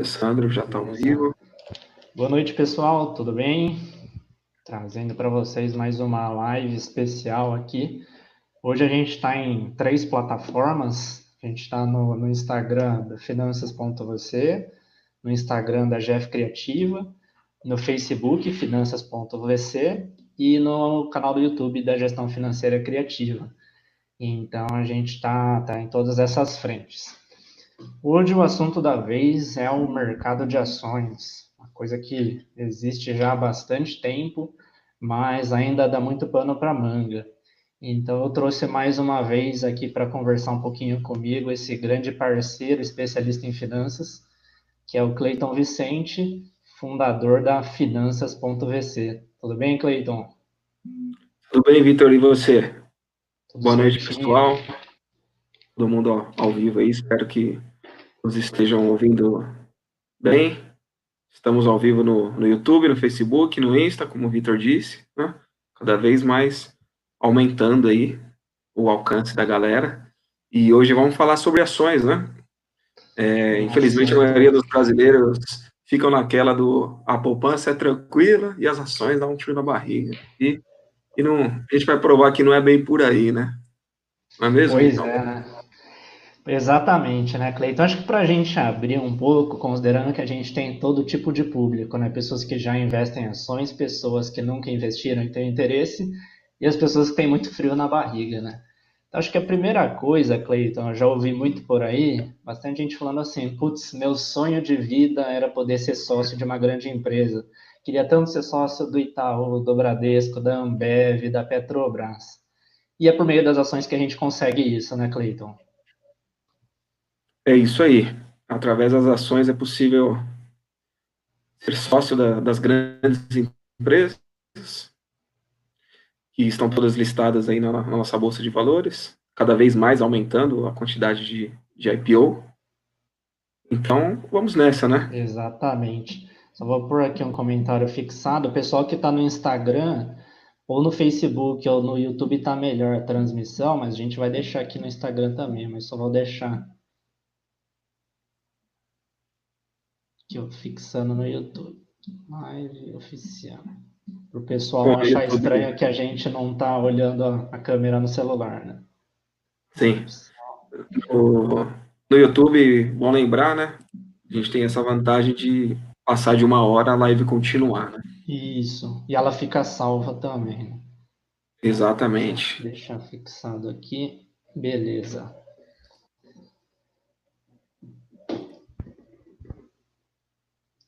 Alessandro já está ao vivo. Boa noite, pessoal, tudo bem? Trazendo para vocês mais uma live especial aqui. Hoje a gente está em três plataformas. A gente está no, no, Instagram da Finanças.vc, no Instagram da Jeff Criativa, no Facebook Finanças.vc e no canal do YouTube da Gestão Financeira Criativa. Então a gente está tá em todas essas frentes. Hoje o assunto da vez é o mercado de ações, uma coisa que existe já há bastante tempo, mas ainda dá muito pano para manga. Então eu trouxe mais uma vez aqui para conversar um pouquinho comigo esse grande parceiro, especialista em finanças, que é o Cleiton Vicente, fundador da Finanças.vc. Tudo bem, Cleiton? Tudo bem, Vitor, e você? Tudo Boa noite, pessoal. Todo mundo ao, ao vivo aí, espero que nos estejam ouvindo bem. Estamos ao vivo no, no YouTube, no Facebook, no Insta, como o Vitor disse, né? cada vez mais aumentando aí o alcance da galera. E hoje vamos falar sobre ações, né? É, infelizmente, a maioria dos brasileiros ficam naquela do a poupança é tranquila e as ações dão um tiro na barriga. E, e não, a gente vai provar que não é bem por aí, né? Não é mesmo? Pois então? é, né? Exatamente, né, Cleiton? Acho que para a gente abrir um pouco, considerando que a gente tem todo tipo de público, né? Pessoas que já investem em ações, pessoas que nunca investiram e têm interesse, e as pessoas que têm muito frio na barriga, né? Então, acho que a primeira coisa, Cleiton, eu já ouvi muito por aí, bastante gente falando assim, putz, meu sonho de vida era poder ser sócio de uma grande empresa. Queria tanto ser sócio do Itaú, do Bradesco, da Ambev, da Petrobras. E é por meio das ações que a gente consegue isso, né, Cleiton? É isso aí. Através das ações é possível ser sócio da, das grandes empresas, que estão todas listadas aí na, na, nossa bolsa de valores, cada vez mais aumentando a quantidade de, de IPO. Então, vamos nessa, né? Exatamente. Só vou pôr aqui um comentário fixado. O pessoal que está no Instagram, ou no Facebook, ou no YouTube está melhor a transmissão, mas a gente vai deixar aqui no Instagram também, mas só vou deixar Aqui, ó, fixando no YouTube. Live oficial. Para o pessoal não achar estranho que a gente não está olhando a, a, câmera no celular, né? Sim. No, no YouTube, bom lembrar, né? A gente tem essa vantagem de passar de uma hora a live continuar, né? Isso. E ela fica salva também. Né? Exatamente. Deixar fixado aqui. Beleza.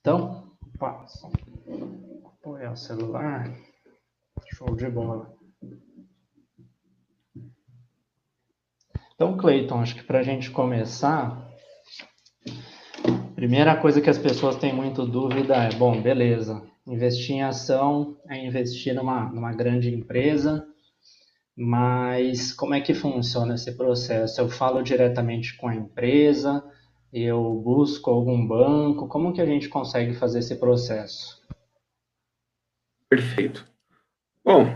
Então, opa, apoiar o celular. Show de bola. Então, Cleiton, acho que para a gente começar, primeira coisa que as pessoas têm muito dúvida é, bom, beleza, investir em ação é investir numa, numa grande empresa, mas como é que funciona esse processo? Eu falo diretamente com a empresa, eu busco algum banco? Como que a gente consegue fazer esse processo? Perfeito. Bom,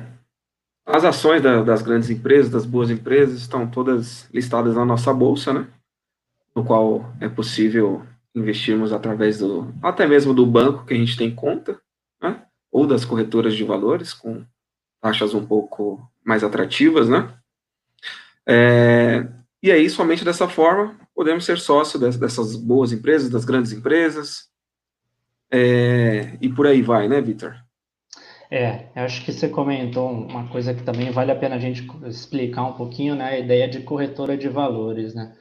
as ações da, das grandes empresas, das boas empresas, estão todas listadas na nossa bolsa, né? No qual é possível investirmos através do, até mesmo do banco que a gente tem conta, né? Ou das corretoras de valores com taxas um pouco mais atrativas, né? É, e aí, somente dessa forma, podemos ser sócio dessas boas empresas, das grandes empresas, é, e por aí vai, né, Vitor? É, acho que você comentou uma coisa que também vale a pena a gente explicar um pouquinho, né, a ideia de corretora de valores, né?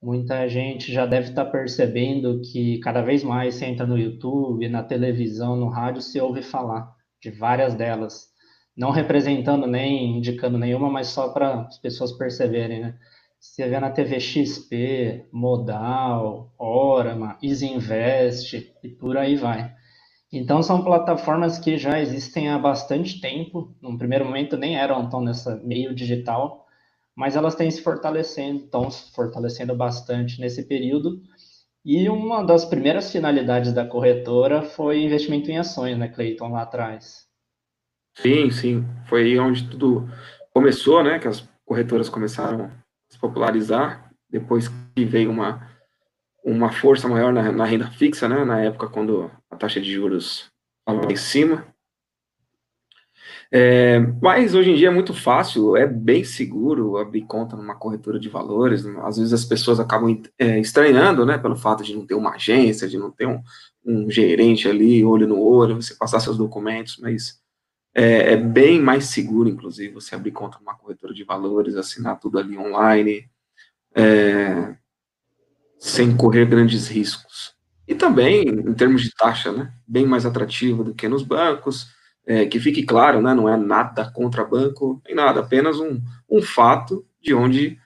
Muita gente já deve estar percebendo que cada vez mais você entra no YouTube, na televisão, no rádio, se ouve falar de várias delas. Não representando nem indicando nenhuma, mas só para as pessoas perceberem, né? Você vê na TV XP, Modal, Orama, Isinvest e por aí vai. Então são plataformas que já existem há bastante tempo. No primeiro momento nem eram tão nessa meio digital, mas elas têm se fortalecendo, estão se fortalecendo bastante nesse período. E uma das primeiras finalidades da corretora foi investimento em ações, né, Cleiton, lá atrás. Sim, sim. Foi onde tudo começou, né? Que as corretoras começaram se popularizar, depois que veio uma, uma força maior na, na, renda fixa, né, na época quando a taxa de juros estava em cima. É, mas hoje em dia é muito fácil, é bem seguro abrir conta numa corretora de valores. Às vezes as pessoas acabam é, estranhando, né, pelo fato de não ter uma agência, de não ter um, um gerente ali, olho no olho, você passar seus documentos, mas é, é, bem mais seguro, inclusive, você abrir conta numa corretora de valores, assinar tudo ali online, é, sem correr grandes riscos. E também, em termos de taxa, né, bem mais atrativo do que nos bancos, é, que fique claro, né, não é nada contra banco, nem nada, apenas um, um fato de onde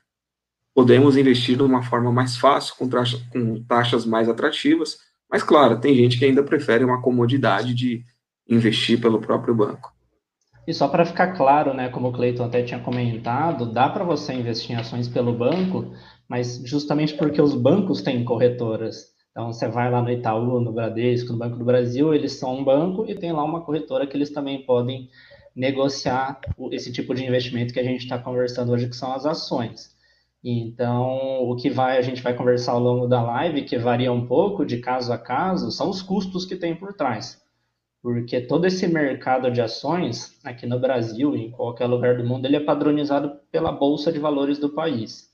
podemos investir de uma forma mais fácil, com, taxa, com taxas mais atrativas, mas claro, tem gente que ainda prefere uma comodidade de investir pelo próprio banco. E só para ficar claro, né, como o Cleiton até tinha comentado, dá para você investir em ações pelo banco, mas justamente porque os bancos têm corretoras. Então, você vai lá no Itaú, no Bradesco, no Banco do Brasil, eles são um banco e tem lá uma corretora que eles também podem negociar esse tipo de investimento que a gente está conversando hoje, que são as ações. Então, o que vai a gente vai conversar ao longo da live, que varia um pouco de caso a caso, são os custos que tem por trás. Porque todo esse mercado de ações, aqui no Brasil e em qualquer lugar do mundo, ele é padronizado pela Bolsa de Valores do país.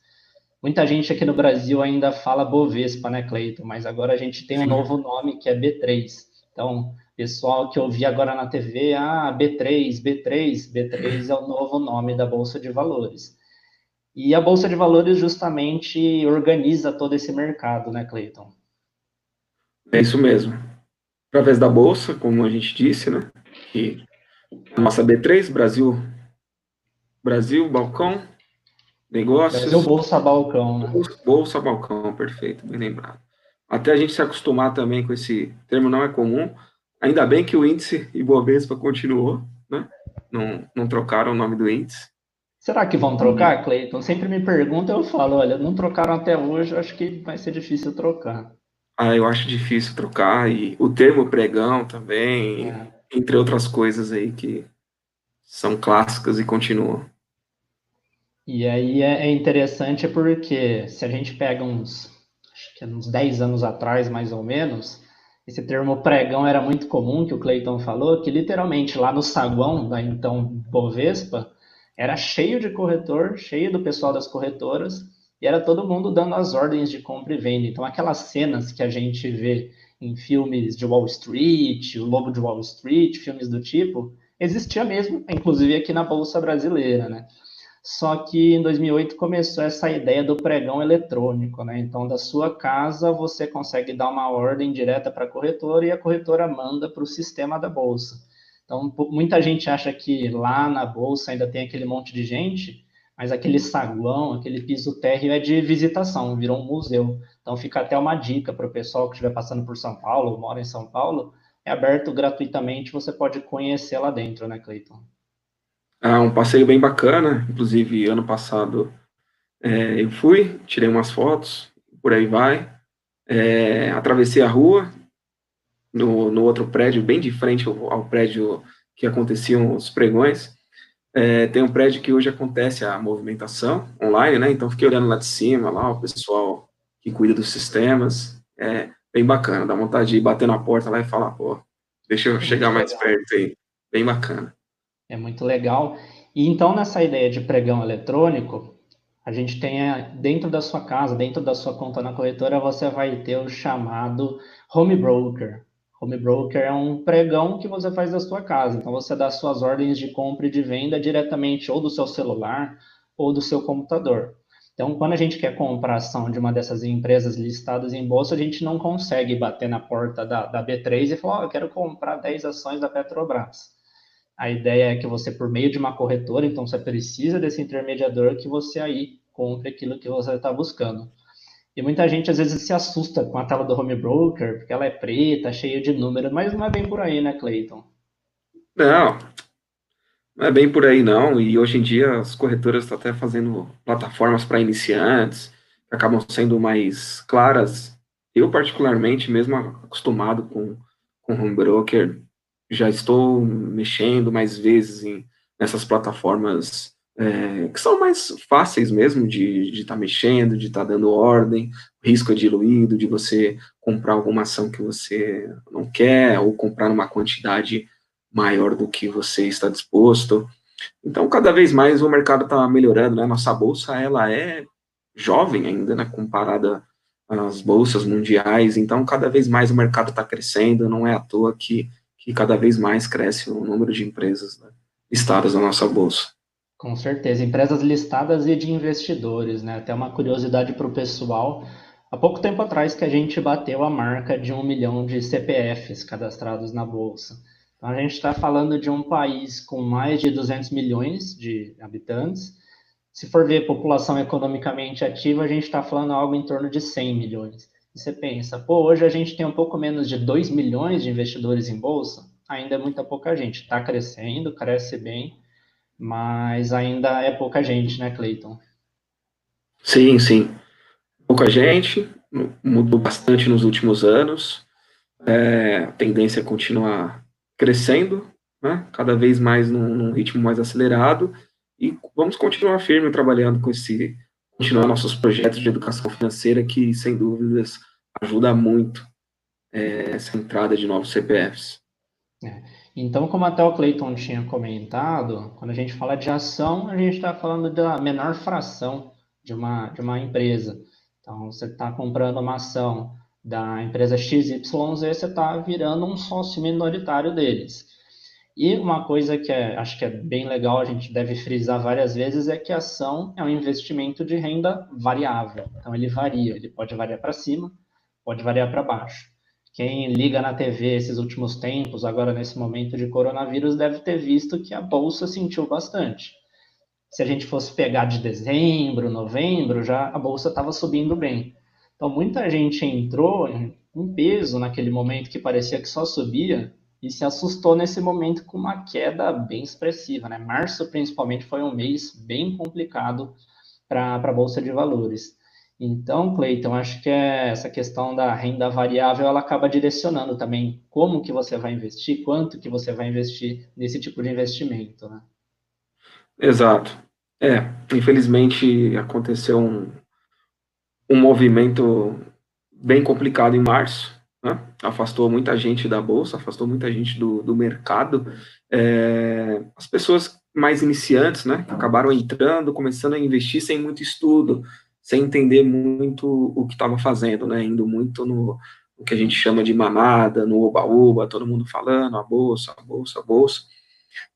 Muita gente aqui no Brasil ainda fala Bovespa, né, Cleiton? Mas agora a gente tem um Sim. novo nome que é B3. Então, pessoal que eu vi agora na TV, ah, B3, B3, B3 é o novo nome da Bolsa de Valores. E a Bolsa de Valores justamente organiza todo esse mercado, né, Cleiton? É isso mesmo. Através da Bolsa, como a gente disse, né? E a nossa B3, Brasil, Brasil, Balcão, Negócios. Brasil Bolsa Balcão, né? Bolsa Balcão, perfeito, bem lembrado. Até a gente se acostumar também com esse termo não é comum. Ainda bem que o índice Ibovespa continuou, né? Não, não trocaram o nome do índice. Será que vão trocar, Cleiton? Sempre me perguntam, eu falo, olha, não trocaram até hoje, acho que vai ser difícil trocar. Ah, eu acho difícil trocar, e o termo pregão também, é. entre outras coisas aí que são clássicas e continuam. E aí é, é interessante porque se a gente pega uns, acho que uns 10 anos atrás, mais ou menos, esse termo pregão era muito comum, que o Cleiton falou, que literalmente lá no saguão da então Bovespa, era cheio de corretor, cheio do pessoal das corretoras, e era todo mundo dando as ordens de compra e venda. Então, aquelas cenas que a gente vê em filmes de Wall Street, o Lobo de Wall Street, filmes do tipo, existia mesmo, inclusive aqui na Bolsa Brasileira, né? Só que em 2008 começou essa ideia do pregão eletrônico, né? Então, da sua casa, você consegue dar uma ordem direta para a corretora e a corretora manda para o sistema da bolsa. Então, muita gente acha que lá na bolsa ainda tem aquele monte de gente, mas aquele saguão, aquele piso térreo é de visitação, virou um museu. Então, fica até uma dica para o pessoal que estiver passando por São Paulo, ou mora em São Paulo, é aberto gratuitamente, você pode conhecer lá dentro, né, Cleiton? É um passeio bem bacana, inclusive ano passado é, eu fui, tirei umas fotos, por aí vai, é, atravessei a rua, no, no outro prédio, bem de frente ao, ao prédio que aconteciam os pregões, é, tem um prédio que hoje acontece a movimentação online, né, então fiquei olhando lá de cima, lá o pessoal que cuida dos sistemas, é bem bacana, dá vontade de ir bater na porta lá e falar, pô, deixa eu chegar mais perto aí, bem bacana. É muito legal. E então, nessa ideia de pregão eletrônico, a gente tem dentro da sua casa, dentro da sua conta na corretora, você vai ter o chamado home broker. Home broker é um pregão que você faz da sua casa. Então, você dá suas ordens de compra e de venda diretamente ou do seu celular ou do seu computador. Então, quando a gente quer comprar ação de uma dessas empresas listadas em bolsa, a gente não consegue bater na porta da, da B3 e falar: oh, eu quero comprar 10 ações da Petrobras. A ideia é que você, por meio de uma corretora, então você precisa desse intermediador que você aí compre aquilo que você está buscando. E muita gente às vezes se assusta com a tela do home broker, porque ela é preta, cheia de números, mas não é bem por aí, né, Clayton? Não, não é bem por aí não. E hoje em dia as corretoras estão até fazendo plataformas para iniciantes, que acabam sendo mais claras. Eu, particularmente, mesmo acostumado com, com home broker, já estou mexendo mais vezes em, nessas plataformas é, que são mais fáceis mesmo de estar tá mexendo, de estar tá dando ordem, risco é diluído, de você comprar alguma ação que você não quer, ou comprar numa quantidade maior do que você está disposto. Então, cada vez mais o mercado está melhorando, né? Nossa bolsa, ela é jovem ainda, né? Comparada às bolsas mundiais. Então, cada vez mais o mercado está crescendo. Não é à toa que, que cada vez mais cresce o número de empresas né, listadas na nossa bolsa. Com certeza, empresas listadas e de investidores, né? Até uma curiosidade para o pessoal. Há pouco tempo atrás que a gente bateu a marca de um milhão de CPFs cadastrados na Bolsa. Então, a gente está falando de um país com mais de 200 milhões de habitantes. Se for ver população economicamente ativa, a gente está falando algo em torno de 100 milhões. E você pensa, pô, hoje a gente tem um pouco menos de 2 milhões de investidores em Bolsa, ainda é muita pouca gente. Está crescendo, cresce bem, mas ainda é pouca gente, né, Cleiton? Sim, sim. Pouca gente, mudou bastante nos últimos anos. É, a tendência é continuar crescendo, né, cada vez mais num, num, ritmo mais acelerado, e vamos continuar firme trabalhando com esse, continuar nossos projetos de educação financeira, que, sem dúvidas, ajuda muito é, essa entrada de novos CPFs. É. Então, como até o Clayton tinha comentado, quando a gente fala de ação, a gente está falando da menor fração de uma, de uma empresa. Então, você está comprando uma ação da empresa XYZ, você está virando um sócio minoritário deles. E uma coisa que é, acho que é bem legal, a gente deve frisar várias vezes, é que a ação é um investimento de renda variável. Então, ele varia, ele pode variar para cima, pode variar para baixo. Quem liga na TV esses últimos tempos, agora nesse momento de coronavírus, deve ter visto que a bolsa sentiu bastante. Se a gente fosse pegar de dezembro, novembro, já a bolsa estava subindo bem. Então muita gente entrou em peso naquele momento que parecia que só subia e se assustou nesse momento com uma queda bem expressiva. Né? Março, principalmente, foi um mês bem complicado para a Bolsa de Valores. Então, Cleiton, acho que é essa questão da renda variável ela acaba direcionando também como que você vai investir, quanto que você vai investir nesse tipo de investimento, né? Exato. É, infelizmente aconteceu um, um movimento bem complicado em março, né? afastou muita gente da bolsa, afastou muita gente do, do mercado. É, as pessoas mais iniciantes, né, acabaram entrando, começando a investir sem muito estudo, sem entender muito o que estava fazendo, né? Indo muito no, no, que a gente chama de mamada, no oba-oba, todo mundo falando, a bolsa, a bolsa, a bolsa.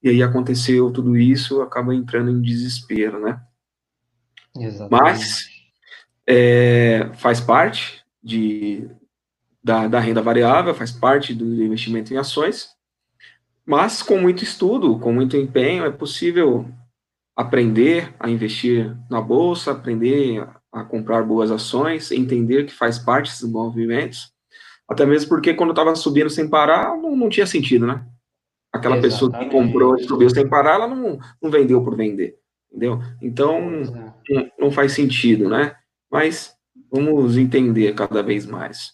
E aí aconteceu tudo isso, acaba entrando em desespero, né? Exatamente. Mas é, faz parte de, da, da renda variável, faz parte do investimento em ações, mas com muito estudo, com muito empenho, é possível aprender a investir na bolsa, aprender a comprar boas ações, entender que faz parte desses movimentos, até mesmo porque quando estava subindo sem parar, não, não, tinha sentido, né? Aquela Exatamente. pessoa que comprou e subiu sem parar, ela não, não vendeu por vender, entendeu? Então, não, não faz sentido, né? Mas vamos entender cada vez mais.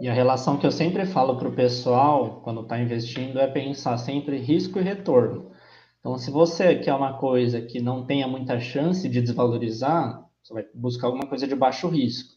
E a relação que eu sempre falo para o pessoal, quando está investindo, é pensar sempre risco e retorno. Então, se você quer uma coisa que não tenha muita chance de desvalorizar, você vai buscar alguma coisa de baixo risco.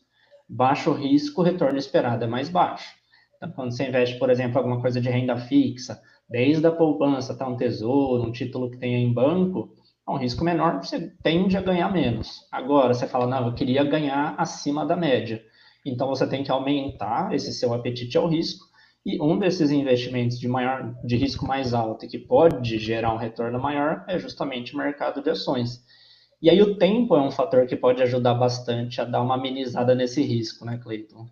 Baixo risco, retorno esperado é mais baixo. Então, quando você investe, por exemplo, alguma coisa de renda fixa, desde a poupança até um tesouro, um título que tenha em banco, é um risco menor, você tende a ganhar menos. Agora, você fala, não, eu queria ganhar acima da média. Então, você tem que aumentar esse seu apetite ao risco. E um desses investimentos de, maior, de risco mais alto e que pode gerar um retorno maior é justamente o mercado de ações. E aí o tempo é um fator que pode ajudar bastante a dar uma amenizada nesse risco, né, Cleiton?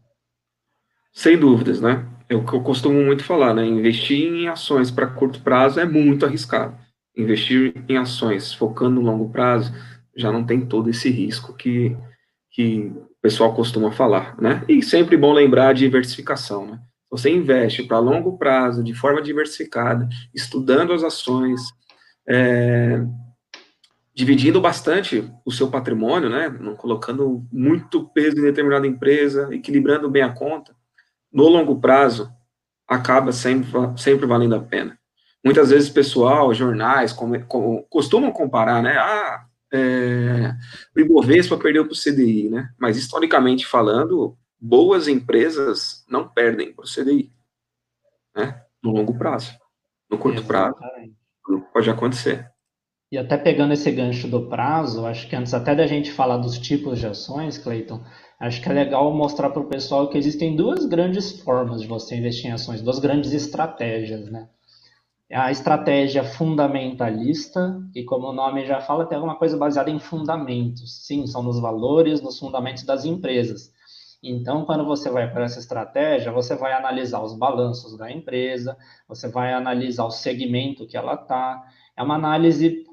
Sem dúvidas, né? É o que eu costumo muito falar, né? Investir em ações para curto prazo é muito arriscado. Investir em ações focando no longo prazo já não tem todo esse risco que, que o pessoal costuma falar, né? E sempre bom lembrar a diversificação, né? Você investe para longo prazo, de forma diversificada, estudando as ações, é, dividindo bastante o seu patrimônio, né, não colocando muito peso em determinada empresa, equilibrando bem a conta, no longo prazo, acaba sempre, sempre valendo a pena. Muitas vezes, pessoal, jornais costumam comparar, né, ah, é, o Ibovespa perdeu para o CDI, né? Mas historicamente falando, boas empresas não perdem para o CDI, né? No longo prazo. No curto prazo, pode acontecer. E até pegando esse gancho do prazo, acho que antes até da gente falar dos tipos de ações, Cleiton, acho que é legal mostrar para o pessoal que existem duas grandes formas de você investir em ações, duas grandes estratégias, né? A estratégia fundamentalista, e como o nome já fala, tem alguma coisa baseada em fundamentos. Sim, são nos valores, nos fundamentos das empresas. Então, quando você vai para essa estratégia, você vai analisar os balanços da empresa, você vai analisar o segmento que ela está. É uma análise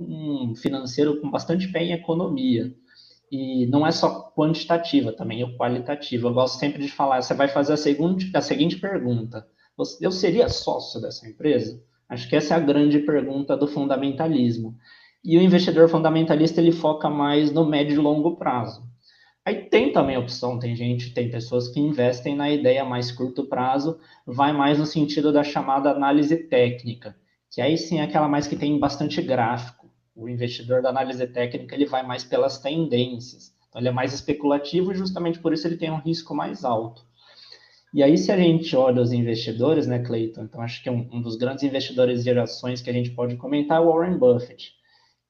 financeira com bastante pé em economia. E não é só quantitativa, também é qualitativa. Eu gosto sempre de falar, você vai fazer a seguinte, a seguinte pergunta. Eu seria sócio dessa empresa? Acho que essa é a grande pergunta do fundamentalismo. E o investidor fundamentalista, ele foca mais no médio e longo prazo. Aí tem também opção, tem gente, tem pessoas que investem na ideia mais curto prazo, vai mais no sentido da chamada análise técnica, que aí sim é aquela mais que tem bastante gráfico. O investidor da análise técnica, ele vai mais pelas tendências. Então ele é mais especulativo e justamente por isso ele tem um risco mais alto. E aí, se a gente olha os investidores, né, Cleiton? Então, acho que um, um, dos grandes investidores de ações que a gente pode comentar é o Warren Buffett.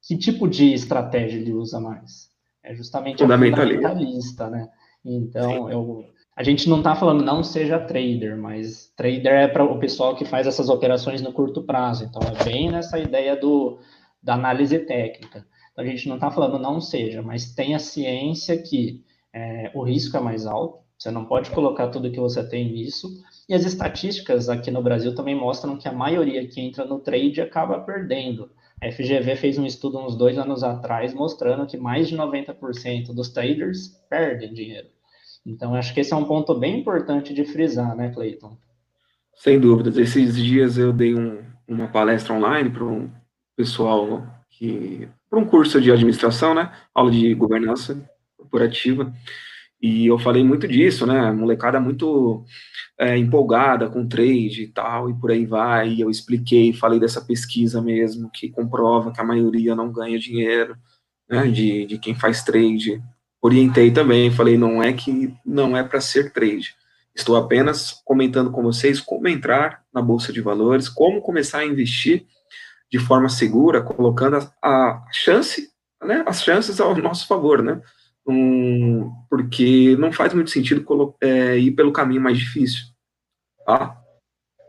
Que tipo de estratégia ele usa mais? É justamente fundamentalista, fundamentalista né? Então, eu, a gente não está falando não seja trader, mas trader é para o pessoal que faz essas operações no curto prazo. Então, é bem nessa ideia do, da análise técnica. Então, a gente não está falando não seja, mas tenha ciência que é, o risco é mais alto, você não pode colocar tudo que você tem nisso. E as estatísticas aqui no Brasil também mostram que a maioria que entra no trade acaba perdendo. A FGV fez um estudo uns dois anos atrás mostrando que mais de 90% dos traders perdem dinheiro. Então, acho que esse é um ponto bem importante de frisar, né, Cleiton? Sem dúvidas. Esses dias eu dei um, uma palestra online para um pessoal que. para um curso de administração, né? Aula de governança corporativa. E eu falei muito disso, né? Molecada muito é, empolgada com trade e tal, e por aí vai. E eu expliquei, falei dessa pesquisa mesmo, que comprova que a maioria não ganha dinheiro, né? De, de quem faz trade. Orientei também, falei, não é que não é para ser trade. Estou apenas comentando com vocês como entrar na Bolsa de Valores, como começar a investir de forma segura, colocando a, a chance, né? As chances ao nosso favor, né? um, porque não faz muito sentido é, ir pelo caminho mais difícil, tá?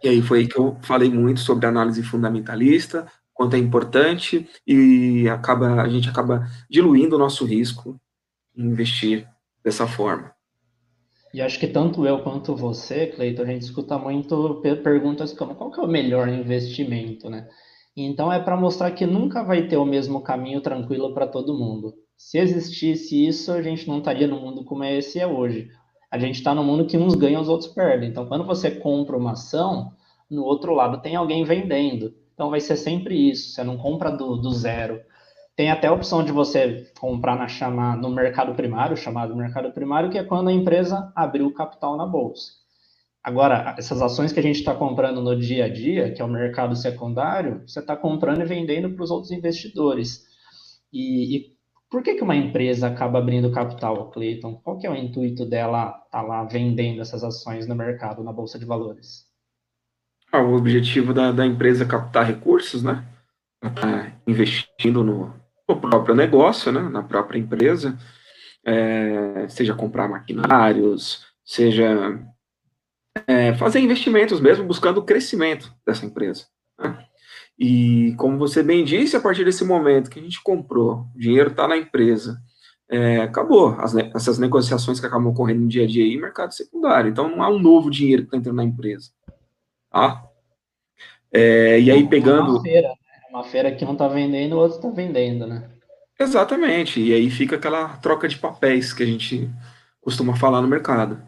E aí foi aí que eu falei muito sobre análise fundamentalista, quanto é importante e acaba a gente acaba diluindo o nosso risco investir dessa forma. E acho que tanto eu quanto você, Cleiton, a gente escuta muito perguntas como qual que é o melhor investimento, né? Então é para mostrar que nunca vai ter o mesmo caminho tranquilo para todo mundo. Se existisse isso, a gente não estaria no mundo como é esse é hoje. A gente está no mundo que uns ganham, os outros perdem. Então, quando você compra uma ação, no outro lado tem alguém vendendo. Então, vai ser sempre isso. Você não compra do, do zero. Tem até a opção de você comprar na chama, no mercado primário, chamado mercado primário, que é quando a empresa abriu o capital na bolsa. Agora, essas ações que a gente está comprando no dia a dia, que é o mercado secundário, você está comprando e vendendo para os outros investidores. E, e por que, que uma empresa acaba abrindo capital, Cleiton? Qual que é o intuito dela estar tá lá vendendo essas ações no mercado, na Bolsa de Valores? Ah, o objetivo da, da empresa é captar recursos, né? Tá investindo no, no, próprio negócio, né? na própria empresa, é, seja comprar maquinários, seja é, fazer investimentos mesmo, buscando o crescimento dessa empresa. Né? E como você bem disse, a partir desse momento que a gente comprou, o dinheiro está na empresa, é, acabou As, essas negociações que acabam ocorrendo no dia a dia aí, mercado secundário. Então não há um novo dinheiro que está entrando na empresa. Tá? É, e aí pegando. Uma feira, que um está vendendo, o outro está vendendo, né? Exatamente. E aí fica aquela troca de papéis que a gente costuma falar no mercado.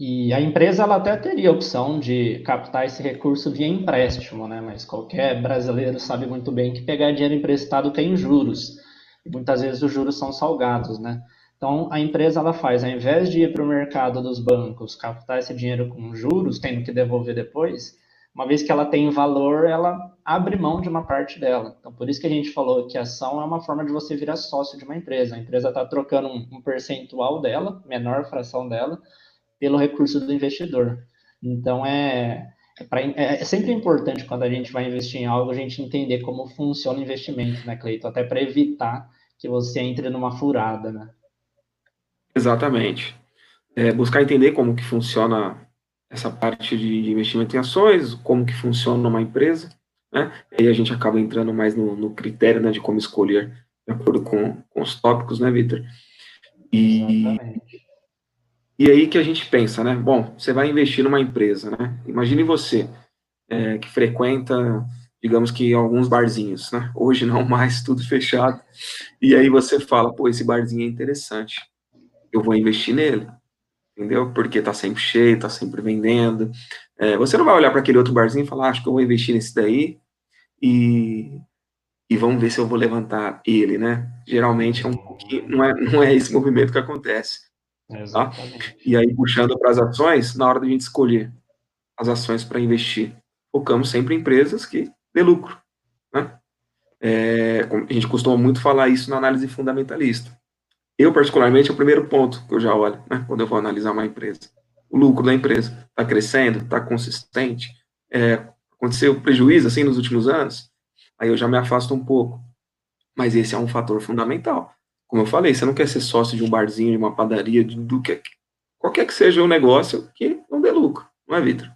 E a empresa ela até teria a opção de captar esse recurso via empréstimo, né? Mas qualquer brasileiro sabe muito bem que pegar dinheiro emprestado tem juros. E muitas vezes os juros são salgados, né? Então a empresa ela faz, ao invés de ir para o mercado dos bancos, captar esse dinheiro com juros, tendo que devolver depois, uma vez que ela tem valor, ela abre mão de uma parte dela. Então, por isso que a gente falou que ação é uma forma de você virar sócio de uma empresa. A empresa está trocando um, um, percentual dela, menor fração dela, pelo recurso do investidor. Então, é, é, pra, é, é sempre importante quando a gente vai investir em algo, a gente entender como funciona o investimento, né, Cleiton? Até para evitar que você entre numa furada, né? Exatamente. É, buscar entender como que funciona essa parte de investimento em ações, como que funciona uma empresa, né? E aí a gente acaba entrando mais no, no critério, né, de como escolher de acordo com, com os tópicos, né, Vitor? E, e aí que a gente pensa, né? Bom, você vai investir numa empresa, né? Imagine você é, que frequenta, digamos que alguns barzinhos, né? Hoje não mais, tudo fechado. E aí você fala, pô, esse barzinho é interessante, eu vou investir nele entendeu? Porque está sempre cheio, está sempre vendendo. É, você não vai olhar para aquele outro barzinho e falar, ah, acho que eu vou investir nesse daí e, e vamos ver se eu vou levantar ele, né? Geralmente é um pouquinho, não é, não é esse movimento que acontece. Tá? E aí, puxando para as ações, na hora da gente escolher as ações para investir, focamos sempre em empresas que dê lucro. Né? É, a gente costuma muito falar isso na análise fundamentalista. Eu, particularmente, é o primeiro ponto que eu já olho, né, quando eu vou analisar uma empresa. O lucro da empresa está crescendo, está consistente, é, aconteceu prejuízo, assim, nos últimos anos, aí eu já me afasto um pouco. Mas esse é um fator fundamental. Como eu falei, você não quer ser sócio de um barzinho, de uma padaria, de, do que qualquer que seja o um negócio que não dê lucro, não é, Vitor?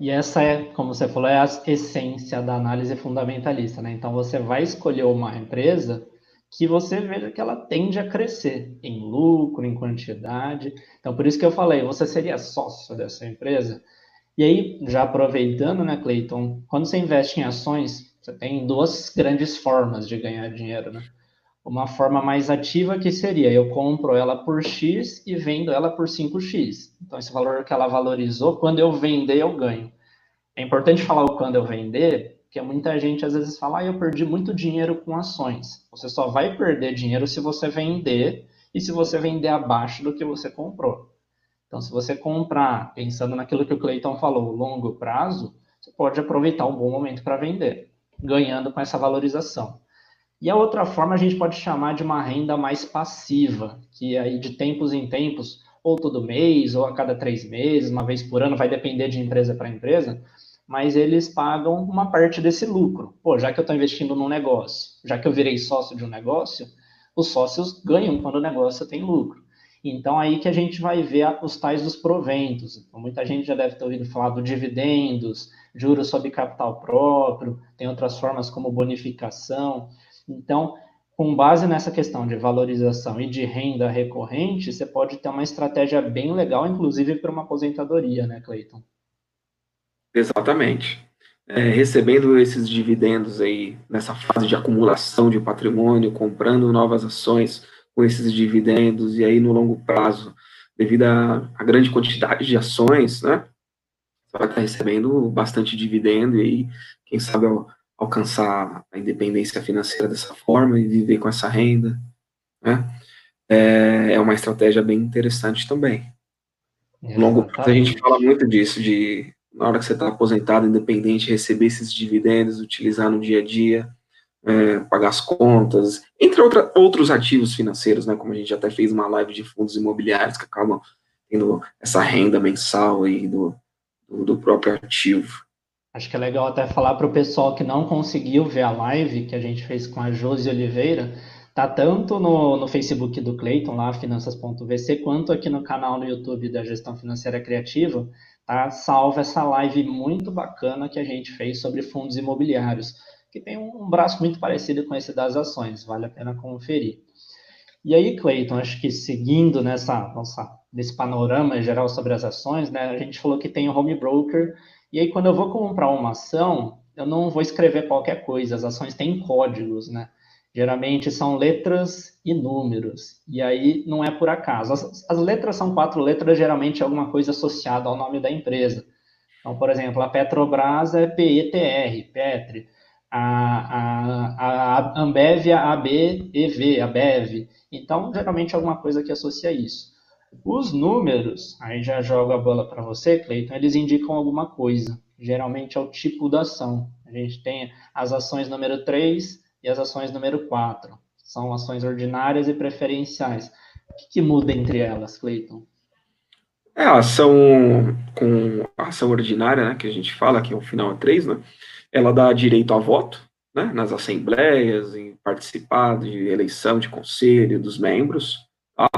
E essa é, como você falou, é a essência da análise fundamentalista, né? Então você vai escolher uma empresa que você veja que ela tende a crescer em lucro, em quantidade. Então, por isso que eu falei, você seria sócio dessa empresa. E aí, já aproveitando, né, Cleiton, quando você investe em ações, você tem duas grandes formas de ganhar dinheiro, né? Uma forma mais ativa que seria eu compro ela por X e vendo ela por 5X. Então, esse valor que ela valorizou, quando eu vender, eu ganho. É importante falar o quando eu vender, porque muita gente às vezes fala, ah, eu perdi muito dinheiro com ações. Você só vai perder dinheiro se você vender e se você vender abaixo do que você comprou. Então, se você comprar, pensando naquilo que o Cleiton falou, longo prazo, você pode aproveitar um bom momento para vender, ganhando com essa valorização. E a outra forma a gente pode chamar de uma renda mais passiva, que aí de tempos em tempos, ou todo mês, ou a cada três meses, uma vez por ano, vai depender de empresa para empresa, mas eles pagam uma parte desse lucro. Pô, já que eu estou investindo num negócio, já que eu virei sócio de um negócio, os sócios ganham quando o negócio tem lucro. Então, aí que a gente vai ver os tais dos proventos. Então, muita gente já deve ter ouvido falar do dividendos, juros sobre capital próprio, tem outras formas como bonificação. Então, com base nessa questão de valorização e de renda recorrente, você pode ter uma estratégia bem legal, inclusive para uma aposentadoria, né, Cleiton? Exatamente. É, recebendo esses dividendos aí nessa fase de acumulação de patrimônio, comprando novas ações com esses dividendos, e aí no longo prazo, devido à grande quantidade de ações, né? Você vai estar recebendo bastante dividendo e aí, quem sabe, alcançar a independência financeira dessa forma e viver com essa renda, né? É, é uma estratégia bem interessante também. No longo prazo a gente fala muito disso, de na hora que você está aposentado, independente, receber esses dividendos, utilizar no dia a dia, é, pagar as contas, entre outra, outros ativos financeiros, né, como a gente até fez uma live de fundos imobiliários que acabam tendo essa renda mensal aí do, do, do próprio ativo. Acho que é legal até falar para o pessoal que não conseguiu ver a live que a gente fez com a Josi Oliveira, tá tanto no, no Facebook do Cleiton, lá, finanças.vc, quanto aqui no canal no YouTube da Gestão Financeira Criativa, tá salva essa live muito bacana que a gente fez sobre fundos imobiliários, que tem um braço muito parecido com esse das ações, vale a pena conferir. E aí, Cleiton, acho que seguindo nessa nossa, nesse panorama geral sobre as ações, né, a gente falou que tem o home broker, e aí quando eu vou comprar uma ação, eu não vou escrever qualquer coisa, as ações têm códigos, né? Geralmente são letras e números, e aí não é por acaso. As, as letras são quatro letras, geralmente é alguma coisa associada ao nome da empresa. Então, por exemplo, a Petrobras é PETR, Petri. A, a, a Ambev é ABEV, ABEV. Então, geralmente é alguma coisa que associa isso. Os números, aí já jogo a bola para você, Cleiton, eles indicam alguma coisa. Geralmente é o tipo da ação. A gente tem as ações número 3 e as ações número 4. São ações ordinárias e preferenciais. O que, que muda entre elas, Cleiton? É, a ação com a ação ordinária, né, que a gente fala, que é o final 3, né, ela dá direito a voto, né, nas assembleias, em participar de eleição de conselho dos membros, tá?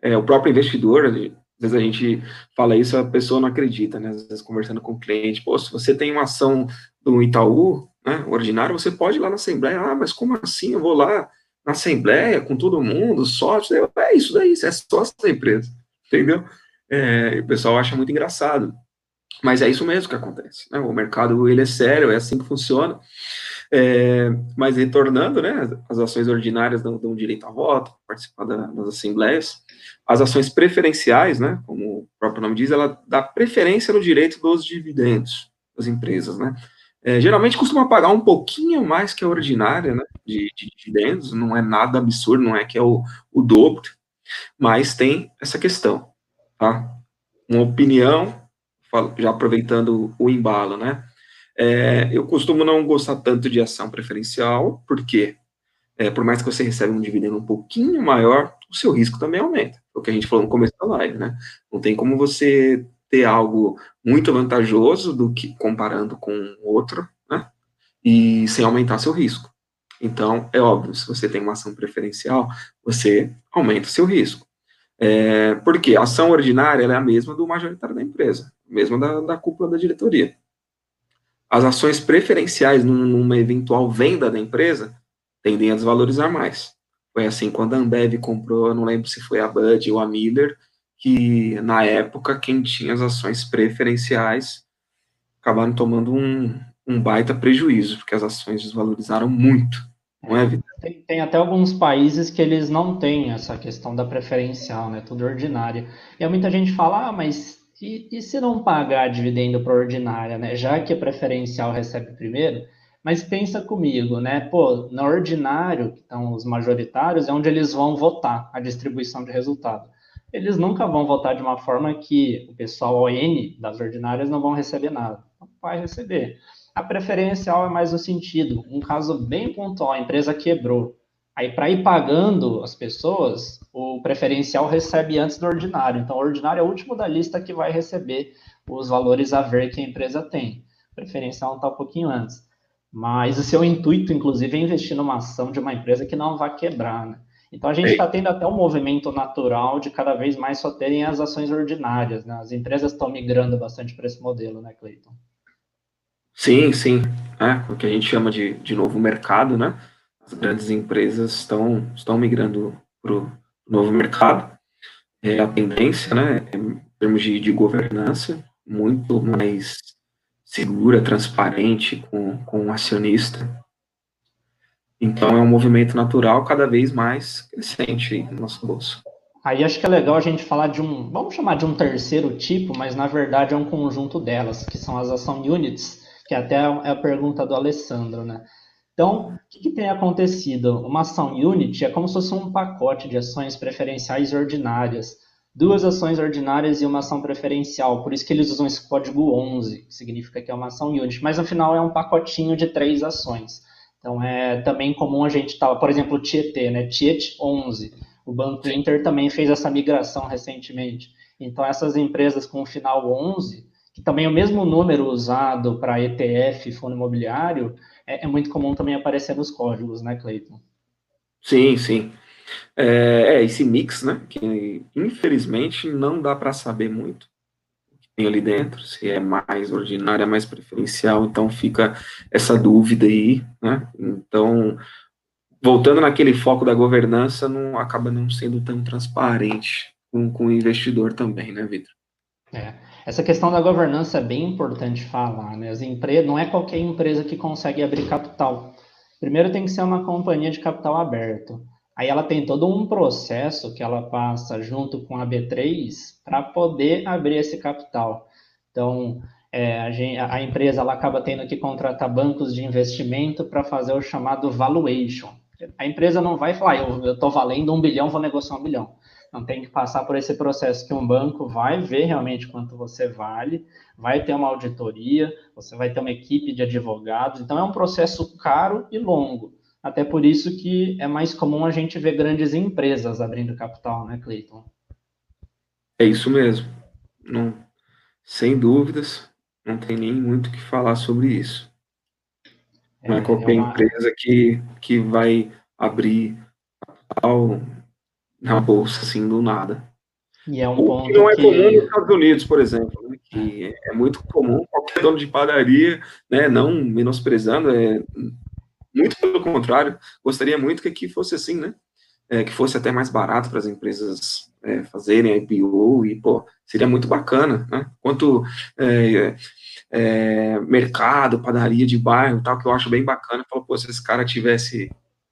É, o próprio investidor, às vezes a gente fala isso, a pessoa não acredita, né, às vezes conversando com o cliente, pô, se você tem uma ação do Itaú, né, ordinário, você pode ir lá na assembleia, ah, mas como assim, eu vou lá na assembleia com todo mundo, sócio, é isso daí, é sócio da empresa, entendeu? É, o pessoal acha muito engraçado, mas é isso mesmo que acontece, né, o mercado, ele é sério, é assim que funciona, é, mas retornando, né, as ações ordinárias dão, dão direito a voto, participar da, das assembleias. As ações preferenciais, né, como o próprio nome diz, ela dá preferência no direito dos dividendos das empresas, né. É, geralmente costuma pagar um pouquinho mais que a ordinária, né, de, de, dividendos, não é nada absurdo, não é que é o, o dobro, mas tem essa questão, tá? Uma opinião, já aproveitando o embalo, né, é, eu costumo não gostar tanto de ação preferencial, porque é, por mais que você receba um dividendo um pouquinho maior, o seu risco também aumenta. É o que a gente falou no começo da live, né? Não tem como você ter algo muito vantajoso do que comparando com outro, né? E sem aumentar seu risco. Então, é óbvio, se você tem uma ação preferencial, você aumenta seu risco. É, porque a ação ordinária é a mesma do majoritário da empresa, mesma da, da cúpula da diretoria as ações preferenciais numa eventual venda da empresa tendem a desvalorizar mais. Foi assim quando a Ambev comprou, não lembro se foi a Bud ou a Miller, que na época quem tinha as ações preferenciais acabaram tomando um, um baita prejuízo, porque as ações desvalorizaram muito, não é, Vitor? Tem, tem, até alguns países que eles não têm essa questão da preferencial, né? Tudo ordinário. E muita gente fala, ah, mas e, e se não pagar dividendo para ordinária, né? Já que a preferencial recebe primeiro, mas pensa comigo, né? Pô, no ordinário, que estão os majoritários, é onde eles vão votar a distribuição de resultado. Eles nunca vão votar de uma forma que o pessoal ON das ordinárias não vão receber nada. Não vai receber. A preferencial é mais no sentido, um caso bem pontual, a empresa quebrou. Aí, para ir pagando as pessoas, o preferencial recebe antes do ordinário. Então, o ordinário é o último da lista que vai receber os valores a ver que a empresa tem. O preferencial está um pouquinho antes. Mas o seu intuito, inclusive, é investir numa ação de uma empresa que não vai quebrar. Né? Então, a gente está tendo até um movimento natural de cada vez mais só terem as ações ordinárias. Né? As empresas estão migrando bastante para esse modelo, né, Cleiton? Sim, sim. É, o que a gente chama de, de novo mercado, né? as grandes empresas estão, estão migrando para o novo mercado. É a tendência, né, em termos de, de governança, muito mais segura, transparente com, com o acionista. Então, é um movimento natural cada vez mais crescente no nosso bolso. Aí acho que é legal a gente falar de um, vamos chamar de um terceiro tipo, mas na verdade é um conjunto delas, que são as ação units, que até é a pergunta do Alessandro, né? Então, o que, que, tem acontecido? Uma ação Unity é como se fosse um pacote de ações preferenciais ordinárias. Duas ações ordinárias e uma ação preferencial. Por isso que eles usam esse código 11, que significa que é uma ação Unity. Mas, no final, é um pacotinho de três ações. Então, é também comum a gente estar, tá, por exemplo, o Tietê, né? Tiet 11. O Banco Inter também fez essa migração recentemente. Então, essas empresas com o final 11, que também é o mesmo número usado para ETF, fundo imobiliário, é, é muito comum também aparecer nos códigos, né, Cleiton? Sim, sim. É, é, esse mix, né, que infelizmente não dá para saber muito tem ali dentro, se é mais ordinária, mais preferencial, então fica essa dúvida aí, né, então, voltando naquele foco da governança, não acaba não sendo tão transparente com, com o investidor também, né, Vitor? É, essa questão da governança é bem importante falar, né? As empresas, não é qualquer empresa que consegue abrir capital. Primeiro tem que ser uma companhia de capital aberto. Aí ela tem todo um processo que ela passa junto com a B3 para poder abrir esse capital. Então, é, a, gente, a, empresa ela acaba tendo que contratar bancos de investimento para fazer o chamado valuation. A empresa não vai falar, eu estou valendo um bilhão, vou negociar um bilhão. Não tem que passar por esse processo que um banco vai ver realmente quanto você vale, vai ter uma auditoria, você vai ter uma equipe de advogados. Então, é um processo caro e longo. Até por isso que é mais comum a gente ver grandes empresas abrindo capital, né, Cleiton? É isso mesmo. Não, sem dúvidas, não tem nem muito o que falar sobre isso. Não é, é qualquer é uma... empresa que, que vai abrir capital na bolsa, assim, do nada. E é um o ponto que não é que... comum nos Estados Unidos, por exemplo, né, que é muito comum qualquer dono de padaria, né, não menosprezando, é muito pelo contrário, gostaria muito que aqui fosse assim, né, é, que fosse até mais barato para as empresas é, fazerem IPO e, pô, seria muito bacana, né, quanto é, é, mercado, padaria de bairro tal, que eu acho bem bacana, falo, pô, se esse cara tivesse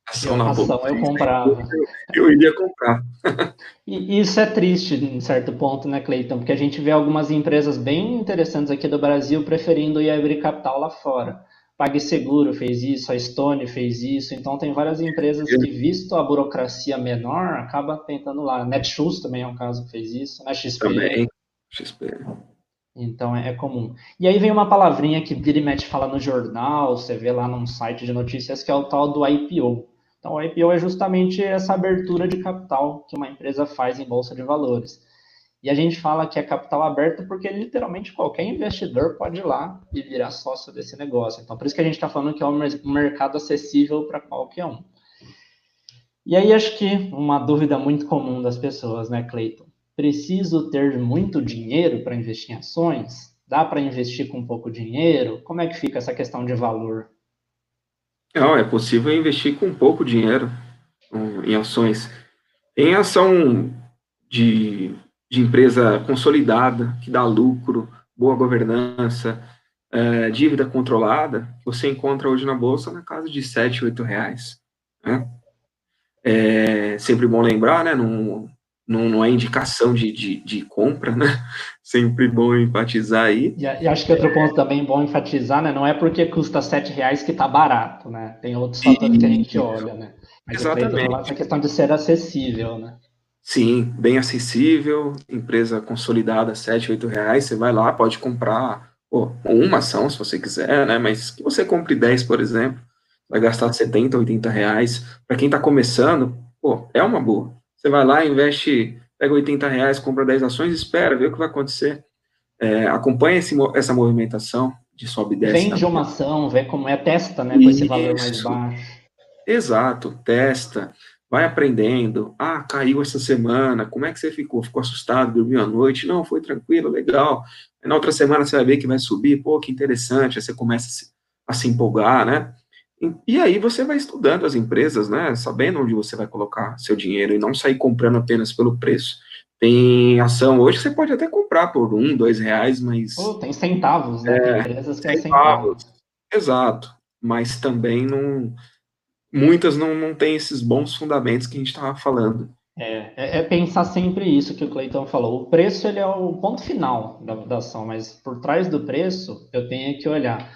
ação na ação, eu comprava. Eu, eu iria comprar. e isso é triste, em certo ponto, né, Cleiton? Porque a gente vê algumas empresas bem interessantes aqui do Brasil preferindo ir abrir capital lá fora. PagSeguro fez isso, a Stone fez isso, então tem várias empresas que, visto a burocracia menor, acaba tentando lá. Netshoes também é um caso que fez isso, né? XP. Também, XP. Então é, comum. E aí vem uma palavrinha que vira mete fala no jornal, você vê lá num site de notícias, que é o tal do IPO. Então, o IPO é justamente essa abertura de capital que uma empresa faz em bolsa de valores. E a gente fala que é capital aberto porque literalmente qualquer investidor pode ir lá e virar sócio desse negócio. Então, por isso que a gente está falando que é um mercado acessível para qualquer um. E aí, acho que uma dúvida muito comum das pessoas, né, Cleiton? Preciso ter muito dinheiro para investir em ações? Dá para investir com pouco dinheiro? Como é que fica essa questão de valor? Não, é possível investir com pouco dinheiro em ações. Em ação de, de empresa consolidada, que dá lucro, boa governança, é, dívida controlada, você encontra hoje na Bolsa na casa de 7, 8 reais. Né? É sempre bom lembrar, né? Num, não, não é indicação de, de, de, compra, né? Sempre bom enfatizar aí. E, e, acho que outro ponto também bom enfatizar, né? Não é porque custa sete reais que tá barato, né? Tem outros fatores que a gente olha, né? Mas Exatamente. Essa questão de ser acessível, né? Sim, bem acessível, empresa consolidada, sete, oito reais, você vai lá, pode comprar pô, uma ação, se você quiser, né? Mas que você compre 10, por exemplo, vai gastar 70, 80 reais. Para quem está começando, pô, é uma boa. Você vai lá, investe, pega 80 reais, compra 10 ações, espera, vê o que vai acontecer. É, acompanha esse, essa movimentação de sobe e desce. Vende uma ação, vê como é, testa, né, com esse valor mais baixo. Exato, testa, vai aprendendo. Ah, caiu essa semana, como é que você ficou? Ficou assustado, dormiu à noite? Não, foi tranquilo, legal. Na outra semana você vai ver que vai subir, pô, que interessante, aí você começa a se, a se empolgar, né? E aí você vai estudando as empresas, né, sabendo onde você vai colocar seu dinheiro e não sair comprando apenas pelo preço. Tem ação hoje você pode até comprar por um, dois reais, mas... Oh, tem centavos, né? É, empresas que é centavos. Exato, mas também não... Muitas não, não têm esses bons fundamentos que a gente estava falando. É, é, é, pensar sempre isso que o Cleiton falou. O preço ele é o ponto final da, da ação, mas por trás do preço eu tenho que olhar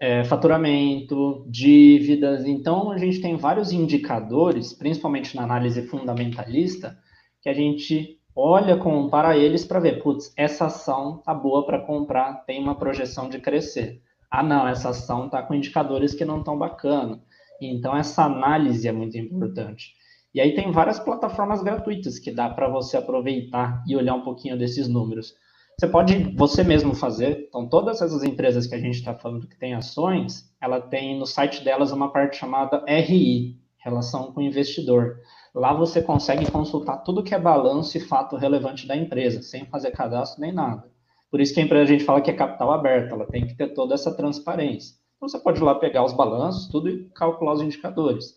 é, faturamento, dívidas. Então, a gente tem vários indicadores, principalmente na análise fundamentalista, que a gente olha, compara eles para ver, putz, essa ação tá boa para comprar, tem uma projeção de crescer. Ah, não, essa ação tá com indicadores que não estão bacana. Então, essa análise é muito importante. E aí tem várias plataformas gratuitas que dá para você aproveitar e olhar um pouquinho desses números. Você pode você mesmo fazer. Então, todas essas empresas que a gente está falando que tem ações, ela tem no site delas uma parte chamada RI, Relação com o Investidor. Lá você consegue consultar tudo que é balanço e fato relevante da empresa, sem fazer cadastro nem nada. Por isso que a empresa a gente fala que é capital aberto, ela tem que ter toda essa transparência. Então você pode ir lá pegar os balanços, tudo e calcular os indicadores.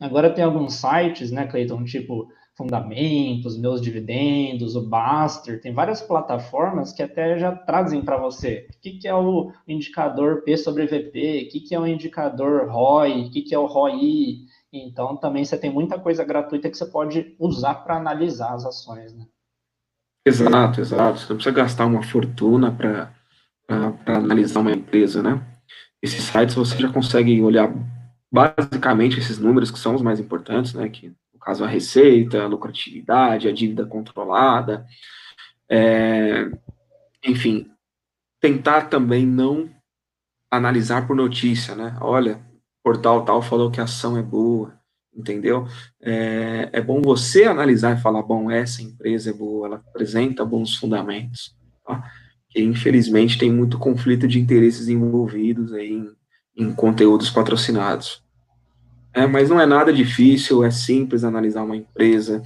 Agora tem alguns sites, né, Cleiton, tipo Fundamentos, Meus Dividendos, o Baster, tem várias plataformas que até já trazem para você o que, que, é o indicador P sobre VP, o que, que é o indicador ROI, o que, que é o ROI. Então, também você tem muita coisa gratuita que você pode usar para analisar as ações. Né? Exato, exato. Você não precisa gastar uma fortuna para analisar uma empresa, né? Esses sites você já consegue olhar basicamente esses números que são os mais importantes, né? Que no caso a receita, a lucratividade, a dívida controlada, é, enfim, tentar também não analisar por notícia, né? Olha, portal tal falou que a ação é boa, entendeu? É, é bom você analisar e falar, bom, essa empresa é boa, ela apresenta bons fundamentos, tá? Que infelizmente tem muito conflito de interesses envolvidos aí em, em conteúdos patrocinados. É, mas não é nada difícil, é simples analisar uma empresa.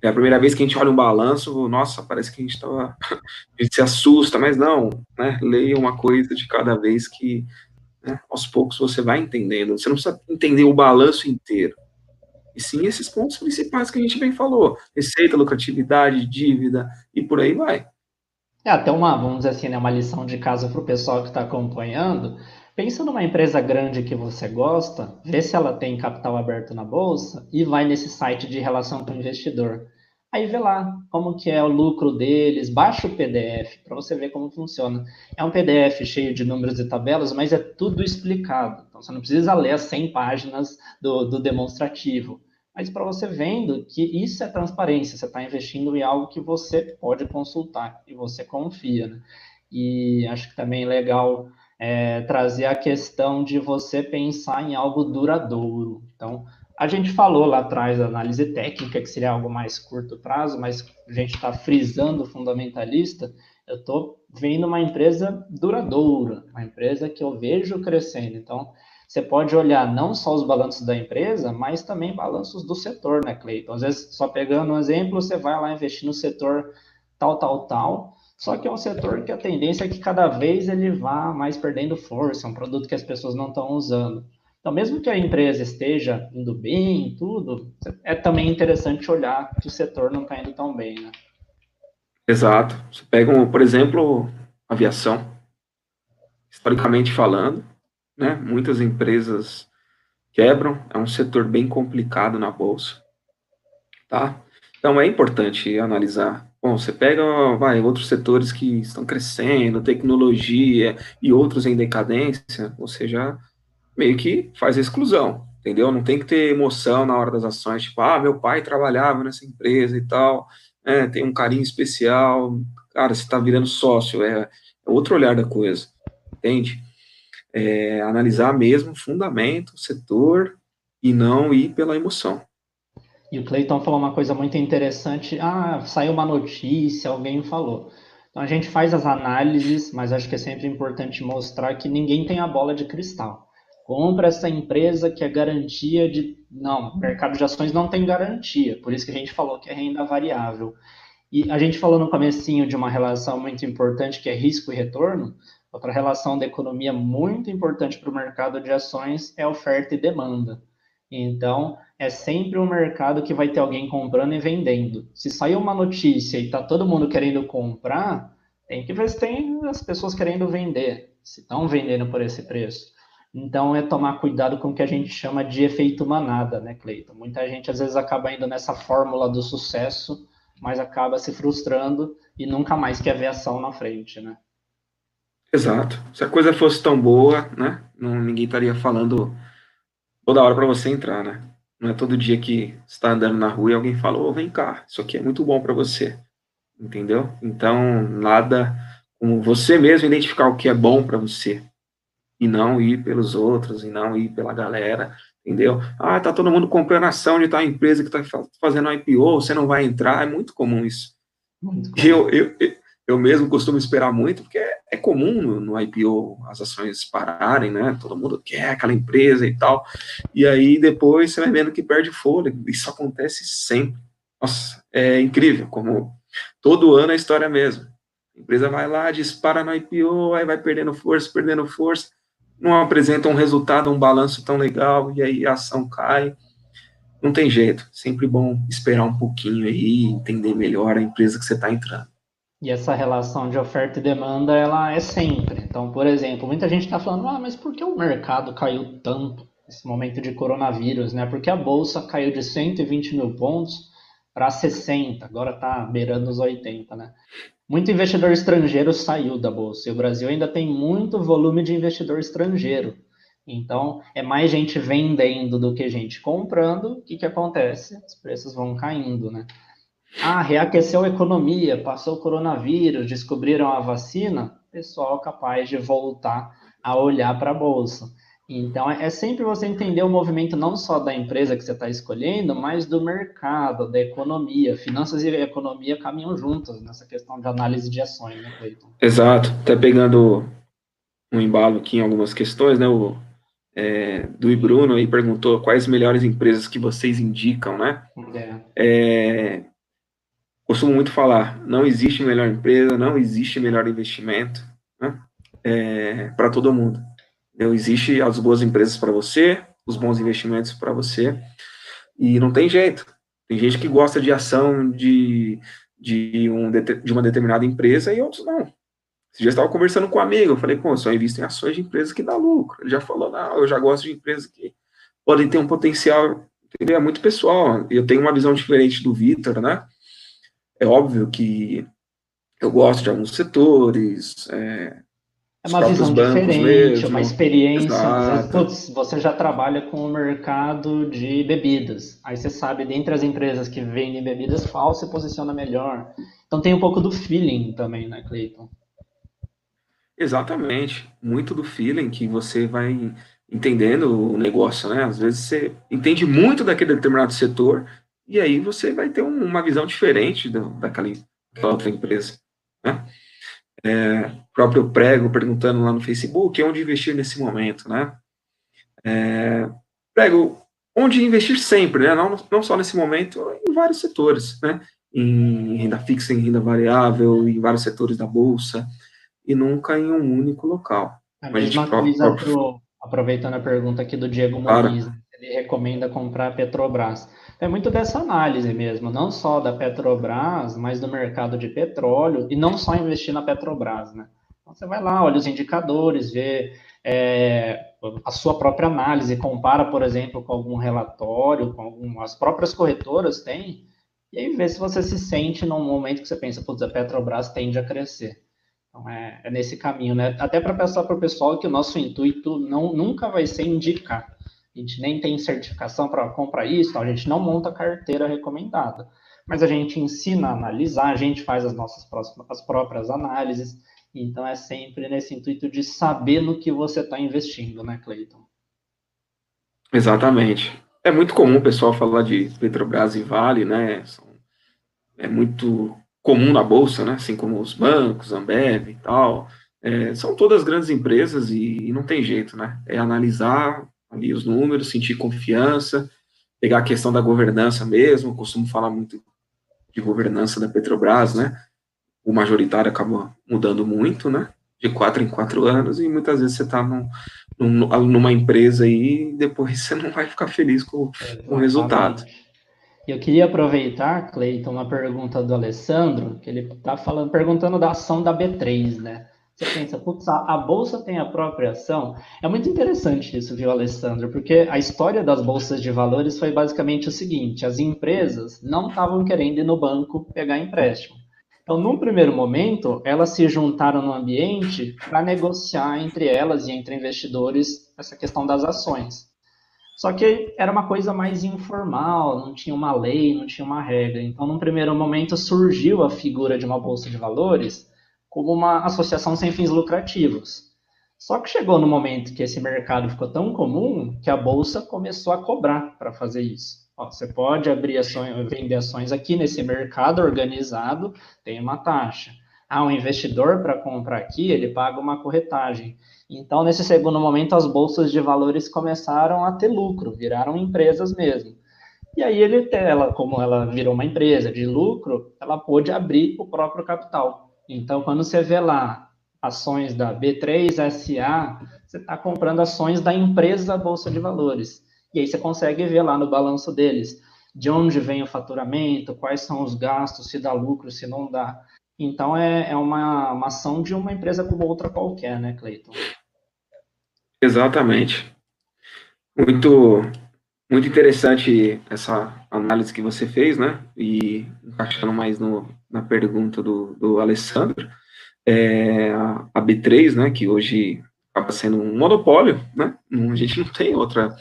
É a primeira vez que a gente olha um balanço, nossa, parece que a gente estava. a gente se assusta, mas não, né? Leia uma coisa de cada vez que né, aos poucos você vai entendendo. Você não precisa entender o balanço inteiro. E sim esses pontos principais que a gente bem falou: receita, lucratividade, dívida e por aí vai. É até uma, vamos dizer assim, né, uma lição de casa para o pessoal que está acompanhando. Pensa numa empresa grande que você gosta, vê se ela tem capital aberto na bolsa e vai nesse site de relação com o investidor. Aí vê lá como que é o lucro deles, baixa o PDF para você ver como funciona. É um PDF cheio de números e tabelas, mas é tudo explicado. Então você não precisa ler as 100 páginas do, do demonstrativo. Mas para você vendo que isso é transparência, você está investindo em algo que você pode consultar e você confia. Né? E acho que também é legal é, trazer a questão de você pensar em algo duradouro. Então, a gente falou lá atrás da análise técnica, que seria algo mais curto prazo, mas a gente está frisando fundamentalista. Eu estou vendo uma empresa duradoura, uma empresa que eu vejo crescendo. Então, você pode olhar não só os balanços da empresa, mas também balanços do setor, né, Cleiton? Às vezes, só pegando um exemplo, você vai lá investir no setor tal, tal, tal, só que é um setor que a tendência é que cada vez ele vá mais perdendo força, é um produto que as pessoas não estão usando. Então, mesmo que a empresa esteja indo bem, tudo, é também interessante olhar que o setor não está indo tão bem, né? Exato. Você pega, por exemplo, aviação. Historicamente falando, né, muitas empresas quebram, é um setor bem complicado na bolsa, tá? Então é importante analisar Bom, você pega, vai, outros setores que estão crescendo, tecnologia e outros em decadência, você já meio que faz a exclusão, entendeu? Não tem que ter emoção na hora das ações, tipo, ah, meu pai trabalhava nessa empresa e tal, é, tem um carinho especial, cara, você está virando sócio, é, é, outro olhar da coisa, entende? É, analisar mesmo o fundamento, o setor, e não ir pela emoção. E o Cleiton falou uma coisa muito interessante. Ah, saiu uma notícia, alguém falou. Então a gente faz as análises, mas acho que é sempre importante mostrar que ninguém tem a bola de cristal. Compra essa empresa que é garantia de. Não, mercado de ações não tem garantia, por isso que a gente falou que é renda variável. E a gente falou no comecinho de uma relação muito importante que é risco e retorno. Outra relação da economia muito importante para o mercado de ações é oferta e demanda. Então, é sempre um mercado que vai ter alguém comprando e vendendo. Se sair uma notícia e tá todo mundo querendo comprar, tem que ver se tem as pessoas querendo vender, se estão vendendo por esse preço. Então, é tomar cuidado com o que a gente chama de efeito manada, né, Cleiton? Muita gente às vezes acaba indo nessa fórmula do sucesso, mas acaba se frustrando e nunca mais quer ver ação na frente, né? Exato. Se a coisa fosse tão boa, né, não, ninguém estaria falando toda hora para você entrar, né? Não é todo dia que está andando na rua e alguém fala, ô, oh, vem cá, isso aqui é muito bom para você. Entendeu? Então, nada como você mesmo identificar o que é bom para você. E não ir pelos outros, e não ir pela galera, entendeu? Ah, tá todo mundo comprando ação de tal empresa que tá fazendo IPO, você não vai entrar, é muito comum isso. Muito comum. Eu, eu, eu mesmo costumo esperar muito, porque é, comum no, no, IPO as ações pararem, né? Todo mundo quer aquela empresa e tal. E aí depois você vai vendo que perde fôlego. Isso acontece sempre. Nossa, é incrível como todo ano a história é a mesma. A empresa vai lá, dispara no IPO, aí vai perdendo força, perdendo força, não apresenta um resultado, um balanço tão legal, e aí a ação cai. Não tem jeito. Sempre bom esperar um pouquinho aí, entender melhor a empresa que você está entrando. E essa relação de oferta e demanda, ela é sempre. Então, por exemplo, muita gente está falando, ah, mas por que o mercado caiu tanto nesse momento de coronavírus, né? Porque a bolsa caiu de 120 mil pontos para 60, agora está beirando os 80, né? Muito investidor estrangeiro saiu da bolsa e o Brasil ainda tem muito volume de investidor estrangeiro. Então, é mais gente vendendo do que gente comprando. O que, que acontece? Os preços vão caindo, né? Ah, reaqueceu a economia, passou o coronavírus, descobriram a vacina, pessoal capaz de voltar a olhar para a bolsa. Então, é sempre você entender o movimento não só da empresa que você está escolhendo, mas do mercado, da economia. Finanças e economia caminham juntas nessa questão de análise de ações, né, Cleiton? Exato. Até pegando um embalo aqui em algumas questões, né? O é, do Bruno aí perguntou quais melhores empresas que vocês indicam, né? É. É, costumo muito falar, não existe melhor empresa, não existe melhor investimento né? É, para todo mundo. Não existe as boas empresas para você, os bons investimentos para você, e não tem jeito. Tem gente que gosta de ação de, de, um, de uma determinada empresa e outros não. Você já estava conversando com um amigo, eu falei, pô, só invisto em ações de empresas que dá lucro. Ele já falou, não, eu já gosto de empresas que podem ter um potencial, entendeu? É muito pessoal. Eu tenho uma visão diferente do Vitor, né? É óbvio que eu gosto de alguns setores, é, é uma visão diferente, mesmo. uma experiência. putz, você já trabalha com o mercado de bebidas. Aí você sabe, dentre as empresas que vendem bebidas, qual se posiciona melhor. Então tem um pouco do feeling também, né, Cleiton? Exatamente. Muito do feeling que você vai entendendo o negócio, né? Às vezes você entende muito daquele determinado setor e aí você vai ter uma visão diferente daquela, daquela outra empresa, né? é, próprio prego perguntando lá no Facebook onde investir nesse momento, né? É, prego, onde investir sempre, né? Não, não só nesse momento, em vários setores, né? Em renda fixa, em renda variável, em vários setores da bolsa, e nunca em um único local. A mesma coisa, pro, aproveitando a pergunta aqui do Diego Muniz, claro. Ele recomenda comprar Petrobras. É muito dessa análise mesmo, não só da Petrobras, mas do mercado de petróleo, e não só investir na Petrobras, né? Então você vai lá, olha os indicadores, vê é, a sua própria análise, compara, por exemplo, com algum relatório, com algum, as próprias corretoras têm, e aí vê se você se sente num momento que você pensa, putz, a Petrobras tende a crescer. Então é, é nesse caminho, né? Até para pensar para o pessoal que o nosso intuito não, nunca vai ser indicar a gente nem tem certificação para comprar isso, então a gente não monta carteira recomendada. Mas a gente ensina a analisar, a gente faz as nossas próximas, as próprias análises, então é sempre nesse intuito de saber no que você está investindo, né, Cleiton? Exatamente. É muito comum o pessoal falar de Petrobras e Vale, né? É muito comum na bolsa, né? Assim como os bancos, Ambev e tal. É, são todas grandes empresas e, e, não tem jeito, né? É analisar ali os números, sentir confiança, pegar a questão da governança mesmo, costumo falar muito de governança da Petrobras, né? O majoritário acaba mudando muito, né? De quatro em quatro anos, e muitas vezes você está num, num, numa empresa aí e depois você não vai ficar feliz com, com o resultado. Eu queria aproveitar, Cleiton, uma pergunta do Alessandro, que ele está perguntando da ação da B3, né? Você pensa, putz, a, bolsa tem a própria ação. É muito interessante isso, viu, Alessandro? Porque a história das bolsas de valores foi basicamente o seguinte: as empresas não estavam querendo ir no banco pegar empréstimo. Então, num primeiro momento, elas se juntaram no ambiente para negociar entre elas e entre investidores essa questão das ações. Só que era uma coisa mais informal, não tinha uma lei, não tinha uma regra. Então, num primeiro momento, surgiu a figura de uma bolsa de valores como uma associação sem fins lucrativos. Só que chegou no momento que esse mercado ficou tão comum que a bolsa começou a cobrar para fazer isso. Ó, você pode abrir ações, vender ações aqui nesse mercado organizado, tem uma taxa. Ah, um investidor para comprar aqui, ele paga uma corretagem. Então, nesse segundo momento, as bolsas de valores começaram a ter lucro, viraram empresas mesmo. E aí ele, ela, como ela virou uma empresa de lucro, ela pôde abrir o próprio capital. Então, quando você vê lá ações da B3SA, você está comprando ações da empresa Bolsa de Valores. E aí você consegue ver lá no balanço deles de onde vem o faturamento, quais são os gastos, se dá lucro, se não dá. Então, é, é uma, uma ação de uma empresa como outra qualquer, né, Cleiton? Exatamente. Muito, muito interessante essa análise que você fez, né? E encaixando mais no, na pergunta do, do Alessandro, é, a B3, né, que hoje acaba sendo um monopólio, né? A gente não tem outra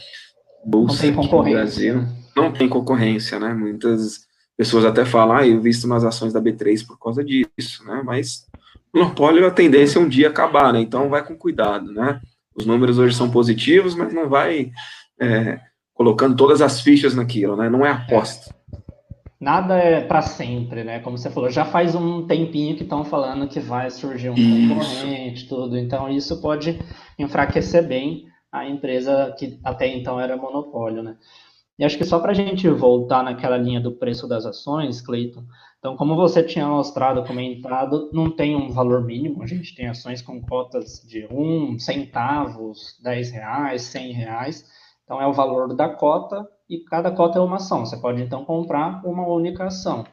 bolsa não tem concorrência. no Brasil. Não tem concorrência, né? Muitas pessoas até falam, ah, eu visto nas ações da B3 por causa disso, né? Mas monopólio, a tendência é um dia acabar, né? Então vai com cuidado, né? Os números hoje são positivos, mas não vai é, colocando todas as fichas naquilo, né? Não é aposta. Nada é para sempre, né? Como você falou, já faz um tempinho que estão falando que vai surgir um isso. concorrente, tudo. Então isso pode enfraquecer bem a empresa que até então era monopólio, né? E acho que só para a gente voltar naquela linha do preço das ações, Cleiton, então, como você tinha mostrado, comentado, não tem um valor mínimo, a gente tem ações com cotas de um centavos, 10 reais, 100 reais, então é o valor da cota e cada cota é uma ação, você pode então comprar uma única ação.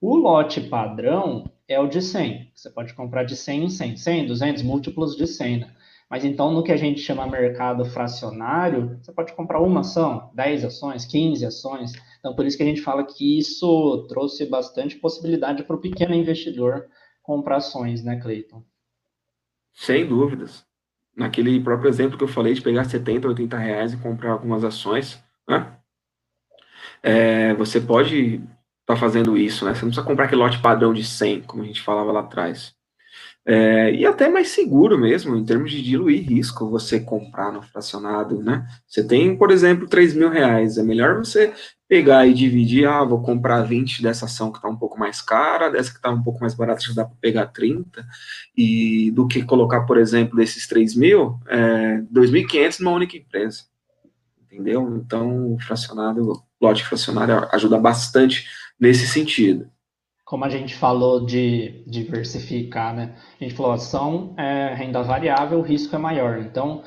O lote padrão é o de 100, você pode comprar de 100 em 100, 100, 200, múltiplos de 100, né? Mas então, no que a gente chama mercado fracionário, você pode comprar uma ação, 10 ações, 15 ações. Então, por isso que a gente fala que isso trouxe bastante possibilidade para o pequeno investidor comprar ações, né, Cleiton? Sem dúvidas. Naquele próprio exemplo que eu falei de pegar 70, 80 reais e comprar algumas ações, né? É, você pode estar tá fazendo isso, né? Você não precisa comprar aquele lote padrão de 100, como a gente falava lá atrás. É, e até mais seguro mesmo, em termos de diluir risco, você comprar no fracionado, né? Você tem, por exemplo, 3 mil reais, é melhor você pegar e dividir, ah, vou comprar 20 dessa ação que está um pouco mais cara, dessa que está um pouco mais barata, já dá para pegar 30, e do que colocar, por exemplo, desses 3 mil, é, 2.500 numa única empresa, entendeu? Então, o fracionado, lote fracionário ajuda bastante nesse sentido como a gente falou de diversificar, né? A gente falou, ação é renda variável, o risco é maior. Então,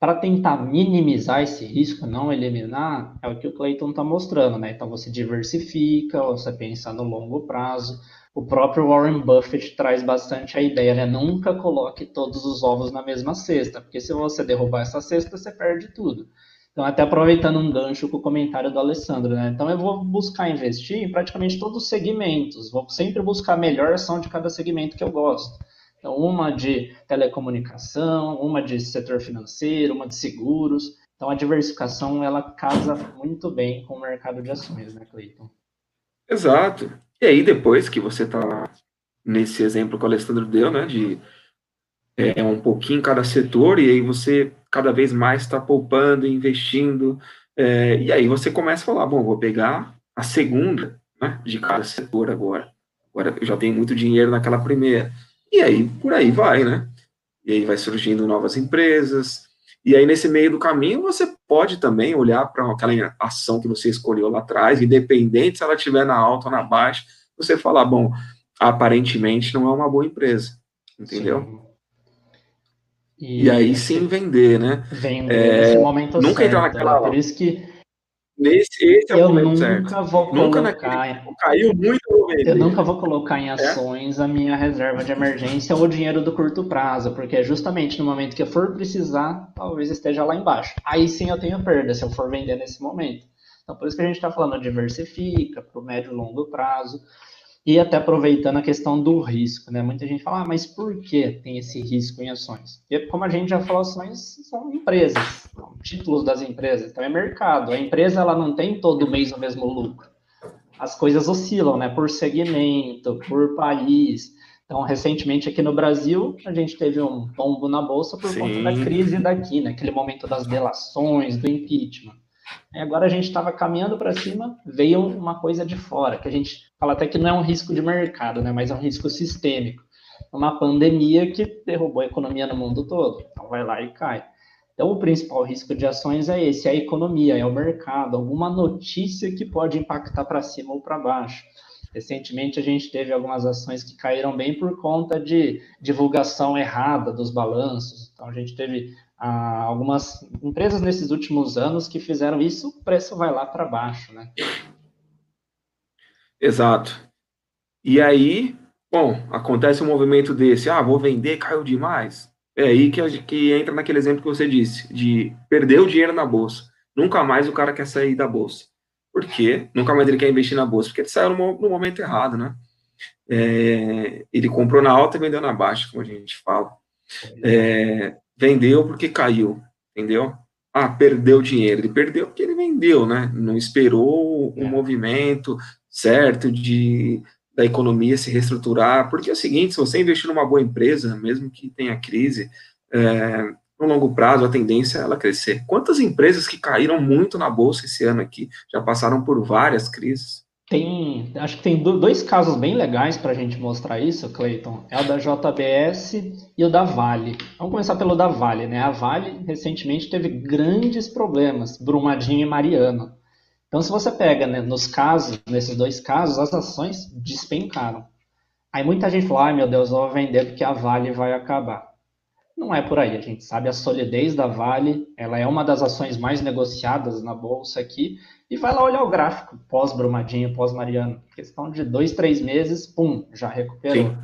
para tentar minimizar esse risco, não eliminar, é o que o Clayton está mostrando, né? Então, você diversifica, você pensa no longo prazo. O próprio Warren Buffett traz bastante a ideia, né? Nunca coloque todos os ovos na mesma cesta, porque se você derrubar essa cesta, você perde tudo. Então, até aproveitando um gancho com o comentário do Alessandro, né? Então, eu vou buscar investir em praticamente todos os segmentos, vou sempre buscar a melhor ação de cada segmento que eu gosto. Então, uma de telecomunicação, uma de setor financeiro, uma de seguros. Então, a diversificação, ela casa muito bem com o mercado de ações, né, Cleiton? Exato. E aí, depois que você está nesse exemplo que o Alessandro deu, né, de é, um pouquinho cada setor, e aí você cada vez mais está poupando, investindo, é, e aí você começa a falar, bom, vou pegar a segunda né, de cada setor agora. Agora eu já tenho muito dinheiro naquela primeira. E aí, por aí vai, né? E aí vai surgindo novas empresas, e aí nesse meio do caminho você pode também olhar para aquela ação que você escolheu lá atrás, independente se ela estiver na alta ou na baixa, você falar, bom, aparentemente não é uma boa empresa, entendeu? Sim. E, e aí sim vender, né? Vender é, nesse momento nunca certo. entrar naquela. Por isso que Nesse, esse é eu o momento nunca certo. Vou nunca colocar, naquele, caiu muito Eu nunca vou colocar em é? ações é? a minha reserva de emergência ou o dinheiro do curto prazo, porque é justamente no momento que eu for precisar, talvez esteja lá embaixo. Aí sim eu tenho perda se eu for vender nesse momento. Então por isso que a gente está falando diversifica para o médio e longo prazo. E até aproveitando a questão do risco, né? Muita gente fala, ah, mas por que tem esse risco em ações? E como a gente já falou, ações são empresas, são títulos das empresas, então é mercado. A empresa ela não tem todo mês o mesmo lucro. As coisas oscilam, né? Por segmento, por país. Então, recentemente aqui no Brasil, a gente teve um tombo na bolsa por Sim. conta da crise daqui, naquele né? momento das delações, do impeachment. E agora a gente estava caminhando para cima, veio uma coisa de fora, que a gente fala até que não é um risco de mercado, né, mas é um risco sistêmico. Uma pandemia que derrubou a economia no mundo todo. Então vai lá e cai. Então o principal risco de ações é esse, é a economia, é o mercado, alguma notícia que pode impactar para cima ou para baixo. Recentemente a gente teve algumas ações que caíram bem por conta de divulgação errada dos balanços. Então a gente teve ah, algumas empresas nesses últimos anos que fizeram isso, o preço vai lá para baixo, né? Exato. E aí, bom, acontece um movimento desse, ah, vou vender, caiu demais. É aí que, que entra naquele exemplo que você disse, de perder o dinheiro na bolsa. Nunca mais o cara quer sair da bolsa. Por quê? Nunca mais ele quer investir na bolsa, porque ele saiu no, no momento errado, né? É, ele comprou na alta e vendeu na baixa, como a gente fala. É, vendeu porque caiu, entendeu? Ah, perdeu dinheiro. Ele perdeu porque ele vendeu, né? Não esperou um é. movimento certo de da economia se reestruturar, porque é o seguinte, se você investir numa boa empresa, mesmo que tenha crise, é, no longo prazo a tendência é ela crescer. Quantas empresas que caíram muito na bolsa esse ano aqui já passaram por várias crises? Tem, acho que tem dois casos bem legais para a gente mostrar isso, Clayton. É o da JBS e o da Vale. Vamos começar pelo da Vale, né? A Vale recentemente teve grandes problemas, Brumadinho e Mariano. Então, se você pega né, nos casos, nesses dois casos, as ações despencaram. Aí muita gente fala, ai meu Deus, eu vou vender porque a Vale vai acabar. Não é por aí, a gente sabe a solidez da Vale, ela é uma das ações mais negociadas na bolsa aqui, e vai lá olhar o gráfico pós-Brumadinho, pós-Mariano. Questão de dois, três meses, pum, já recuperou. Sim.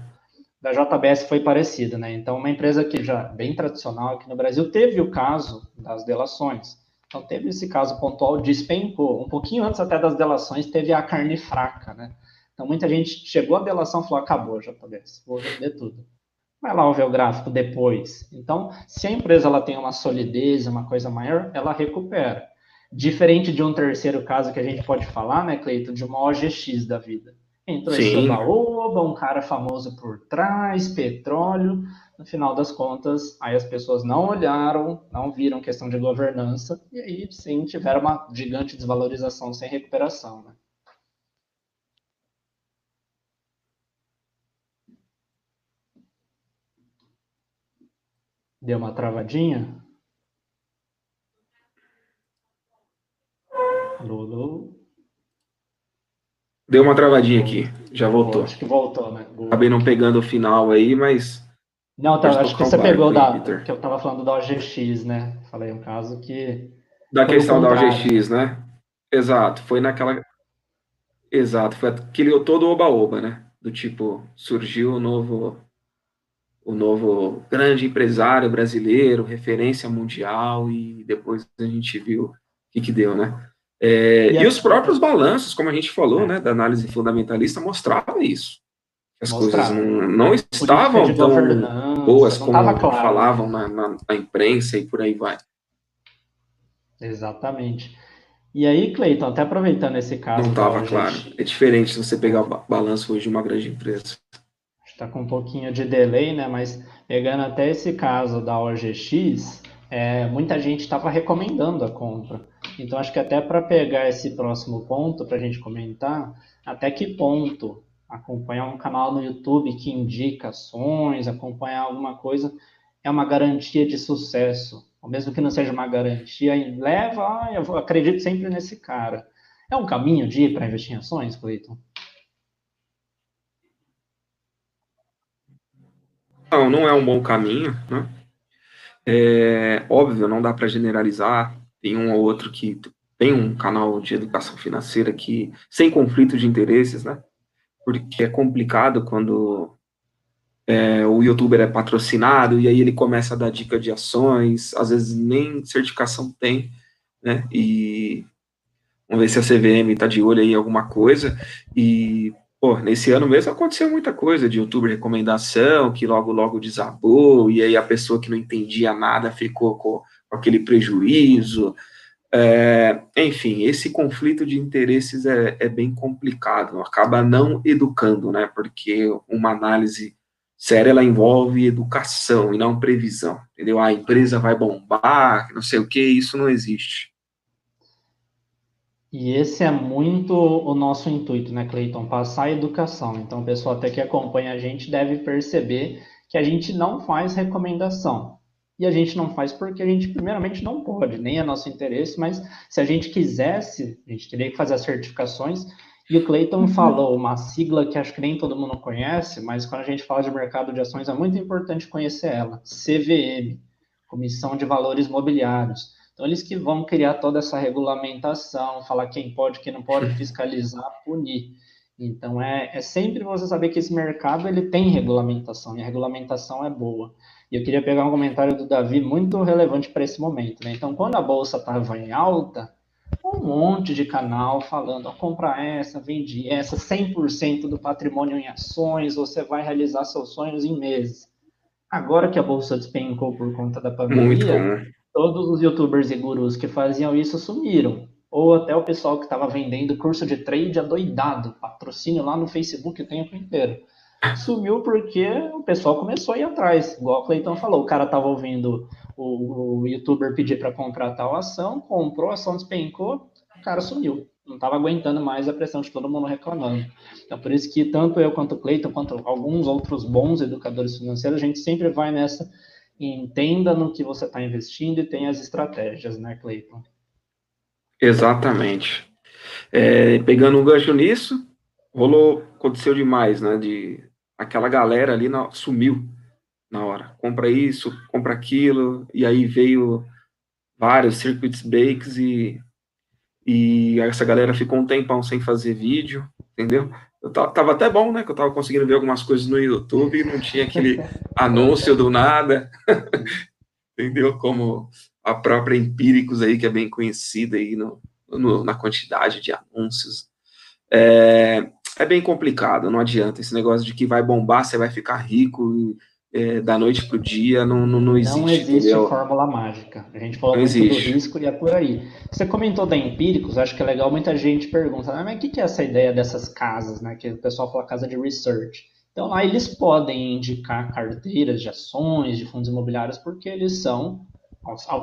Da JBS foi parecido, né? Então, uma empresa que já bem tradicional aqui no Brasil teve o caso das delações. Então, teve esse caso pontual, despencou. Um pouquinho antes até das delações, teve a carne fraca, né? Então, muita gente chegou à delação e falou: acabou, JBS, vou vender tudo. Vai lá ver o gráfico depois. Então, se a empresa ela tem uma solidez, uma coisa maior, ela recupera. Diferente de um terceiro caso que a gente pode falar, né, Cleiton, de uma OGX da vida. Entrou esse oba um cara famoso por trás, petróleo. No final das contas, aí as pessoas não olharam, não viram questão de governança, e aí sim tiveram uma gigante desvalorização sem recuperação. Né? Deu uma travadinha? Alô, alô. Deu uma travadinha aqui, já voltou. Acho que voltou, né? Boa. Acabei não pegando o final aí, mas. Não, tá, acho que você pegou da. Que eu tava falando da OGX, né? Falei um caso que. Da questão da OGX, né? Exato, foi naquela. Exato, foi aquele todo oba-oba, né? Do tipo, surgiu o novo. O novo grande empresário brasileiro, referência mundial, e depois a gente viu o que, que deu, né? É, e, e os próprios balanços, como a gente falou, é. né, da análise fundamentalista, mostrava isso. As mostrava. coisas não, não estavam tão boas como claro. falavam na, na, na, imprensa e por aí vai. Exatamente. E aí, Cleiton, até aproveitando esse caso. Não estava claro. É diferente se você pegar o balanço hoje de uma grande empresa. Está com um pouquinho de delay, né? Mas pegando até esse caso da OGX, é, muita gente estava recomendando a compra. Então, acho que até para pegar esse próximo ponto, para a gente comentar, até que ponto acompanhar um canal no YouTube que indica ações, acompanhar alguma coisa, é uma garantia de sucesso. Ou mesmo que não seja uma garantia, leva, ah, eu acredito sempre nesse cara. É um caminho de ir para investir em ações, Cleiton? Não, não é um bom caminho, né? É óbvio, não dá para generalizar, tem um ou outro que tem um canal de educação financeira que sem conflito de interesses, né? Porque é complicado quando é, o youtuber é patrocinado e aí ele começa a dar dica de ações, às vezes nem certificação tem, né? E vamos ver se a CVM está de olho aí em alguma coisa. E, pô, nesse ano mesmo aconteceu muita coisa de youtuber recomendação, que logo, logo desabou, e aí a pessoa que não entendia nada ficou com com aquele prejuízo. É, enfim, esse conflito de interesses é, é, bem complicado, acaba não educando, né? Porque uma análise séria ela envolve educação e não previsão, entendeu? A empresa vai bombar, não sei o que, isso não existe. E esse é muito o nosso intuito, né, Cleiton? Passar a educação. Então, o pessoal até que acompanha a gente deve perceber que a gente não faz recomendação e a gente não faz porque a gente, primeiramente, não pode, nem é nosso interesse, mas se a gente quisesse, a gente teria que fazer as certificações. E o Clayton uhum. falou uma sigla que acho que nem todo mundo conhece, mas quando a gente fala de mercado de ações é muito importante conhecer ela: CVM Comissão de Valores Mobiliários. Então, eles que vão criar toda essa regulamentação, falar quem pode, quem não pode, fiscalizar, punir. Então, é, é sempre você saber que esse mercado ele tem regulamentação, e a regulamentação é boa. E eu queria pegar um comentário do Davi muito relevante para esse momento. Né? Então, quando a bolsa estava em alta, um monte de canal falando, ó, compra essa, vende essa, 100% do patrimônio em ações, você vai realizar seus sonhos em meses. Agora que a bolsa despencou por conta da pandemia, todos os youtubers e gurus que faziam isso sumiram. Ou até o pessoal que estava vendendo curso de trade adoidado, patrocínio lá no Facebook o tempo inteiro. Sumiu porque o pessoal começou a ir atrás. Igual o Cleiton falou, o cara estava ouvindo o, o youtuber pedir para comprar tal ação, comprou, a ação despencou, o cara sumiu não estava aguentando mais a pressão de todo mundo reclamando. Então, por isso que tanto eu quanto o Cleiton, quanto alguns outros bons educadores financeiros, a gente sempre vai nessa entenda no que você está investindo e tem as estratégias, né, Cleiton? Exatamente. É, pegando um gancho nisso, rolou, aconteceu demais, né, de aquela galera ali na, sumiu na hora, compra isso, compra aquilo, e aí veio vários circuits breaks e e essa galera ficou um tempão sem fazer vídeo, entendeu? Eu tava até bom, né? Que eu tava conseguindo ver algumas coisas no YouTube e não tinha aquele anúncio do nada, entendeu? Como a própria Empíricos aí, que é bem conhecida aí no, no na quantidade de anúncios. É, é bem complicado, não adianta. Esse negócio de que vai bombar, você vai ficar rico. E, é, da noite para o dia não, não, não existe. Não existe entendeu? fórmula mágica. A gente falou não muito existe. do risco e é por aí. Você comentou da Empíricos, acho que é legal, muita gente pergunta, ah, mas o que é essa ideia dessas casas, né? Que o pessoal fala casa de research. Então lá eles podem indicar carteiras de ações, de fundos imobiliários, porque eles são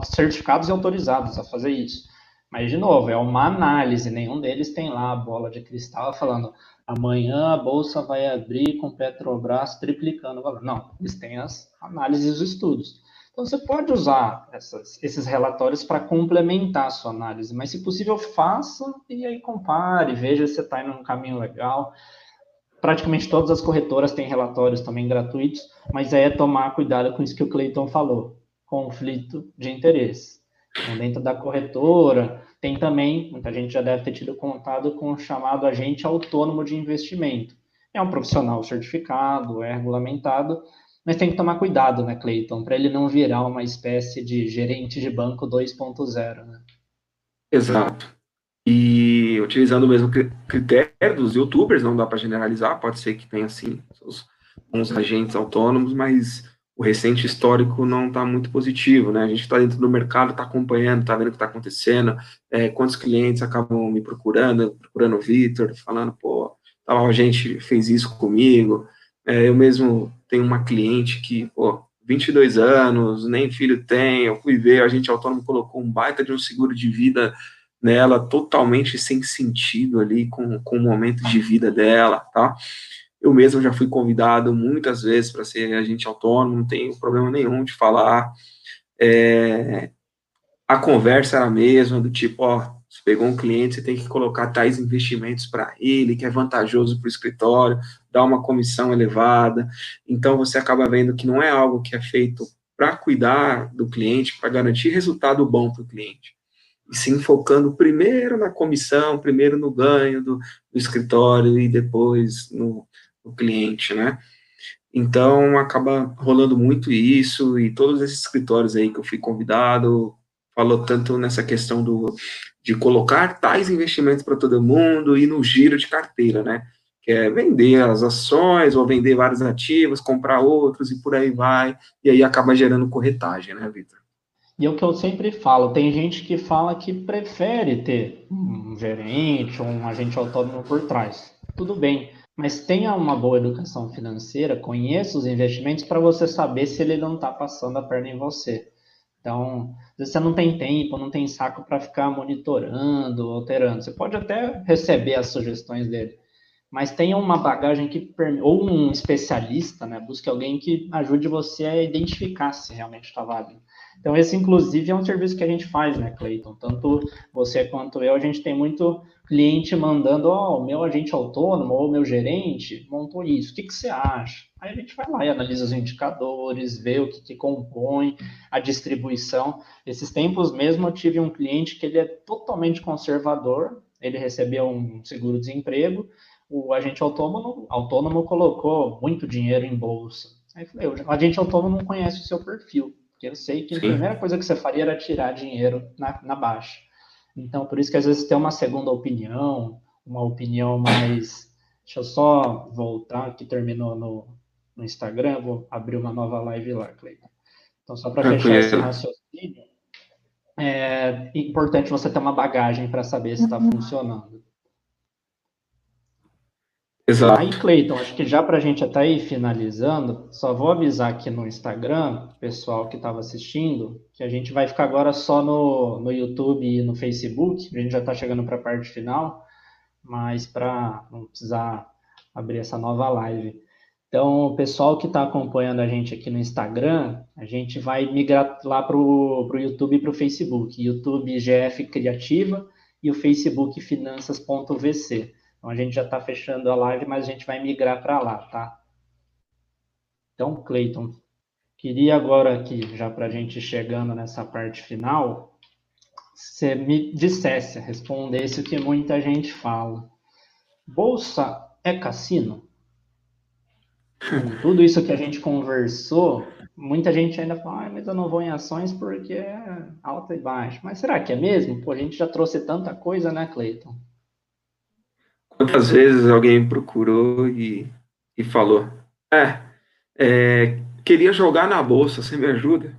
certificados e autorizados a fazer isso. Mas, de novo, é uma análise, nenhum deles tem lá a bola de cristal falando amanhã a bolsa vai abrir com Petrobras triplicando o valor. Não, eles têm as análises e os estudos. Então, você pode usar essas, esses relatórios para complementar a sua análise, mas, se possível, faça e aí compare, veja se você está indo num caminho legal. Praticamente todas as corretoras têm relatórios também gratuitos, mas aí é tomar cuidado com isso que o Cleiton falou, conflito de interesse. Então, dentro da corretora, tem também, muita gente já deve ter tido contato com o chamado agente autônomo de investimento. É um profissional certificado, é regulamentado, mas tem que tomar cuidado, né, Cleiton, para ele não virar uma espécie de gerente de banco 2.0, né? Exato. E utilizando o mesmo critério dos youtubers, não dá para generalizar, pode ser que tenha, sim, uns agentes autônomos, mas o recente histórico não está muito positivo, né? A gente está dentro do mercado, está acompanhando, está vendo o que está acontecendo, é, quantos clientes acabam me procurando, procurando o Vitor, falando, pô, tal a gente fez isso comigo. É, eu mesmo tenho uma cliente que, pô, 22 anos, nem filho tem, eu fui ver, a gente autônomo colocou um baita de um seguro de vida nela, totalmente sem sentido ali com, com o momento de vida dela, tá? Eu mesmo já fui convidado muitas vezes para ser agente autônomo, não tenho problema nenhum de falar. É, a conversa era a mesma, do tipo, ó, você pegou um cliente, você tem que colocar tais investimentos para ele, que é vantajoso para o escritório, dá uma comissão elevada. Então, você acaba vendo que não é algo que é feito para cuidar do cliente, para garantir resultado bom para o cliente. E sim focando primeiro na comissão, primeiro no ganho do, do escritório e depois no, o cliente, né? Então acaba rolando muito isso e todos esses escritórios aí que eu fui convidado falou tanto nessa questão do de colocar tais investimentos para todo mundo e no giro de carteira, né? Que é vender as ações ou vender vários ativos, comprar outros e por aí vai, e aí acaba gerando corretagem, né, Vitor? E é o que eu sempre falo, tem gente que fala que prefere ter um gerente ou um agente autônomo por trás. Tudo bem mas tenha uma boa educação financeira, conheça os investimentos para você saber se ele não está passando a perna em você. Então, você não tem tempo, não tem saco para ficar monitorando, alterando. Você pode até receber as sugestões dele, mas tenha uma bagagem que ou um especialista, né? Busque alguém que ajude você a identificar se realmente está válido. Então, esse, inclusive, é um serviço que a gente faz, né, Cleiton? Tanto você quanto eu, a gente tem muito cliente mandando, ó, oh, o meu agente autônomo ou o meu gerente montou isso, o que, que você acha? Aí a gente vai lá e analisa os indicadores, vê o que, que compõe a distribuição. Esses tempos mesmo eu tive um cliente que ele é totalmente conservador, ele recebeu um seguro-desemprego, o agente autônomo, autônomo colocou muito dinheiro em bolsa. Aí eu falei, o agente autônomo não conhece o seu perfil, porque eu sei que a primeira coisa que você faria era tirar dinheiro na, na baixa. Então, por isso que às vezes ter uma segunda opinião, uma opinião mais. Deixa eu só voltar, que terminou no, no Instagram, vou abrir uma nova live lá, Cleiton. Então, só para fechar esse raciocínio, é importante você ter uma bagagem para saber se está uhum. funcionando. Exato. Aí, Cleiton, acho que já para a gente até ir finalizando, só vou avisar aqui no Instagram, pessoal que estava assistindo, que a gente vai ficar agora só no, no YouTube e no Facebook, a gente já está chegando para a parte final, mas para não precisar abrir essa nova live. Então, o pessoal que está acompanhando a gente aqui no Instagram, a gente vai migrar lá para o YouTube e para o Facebook. YouTube GF Criativa e o Facebook Finanças.vc. Então, a gente já está fechando a live, mas a gente vai migrar para lá, tá? Então, Cleiton, queria agora aqui, já para a gente chegando nessa parte final, você me dissesse, respondesse o que muita gente fala. Bolsa é cassino? tudo isso que a gente conversou, muita gente ainda fala, ah, mas eu não vou em ações porque é alta e baixa. Mas será que é mesmo? Pô, a gente já trouxe tanta coisa, né, Cleiton? Quantas vezes alguém procurou e, e falou, é, é, queria jogar na bolsa, você me ajuda?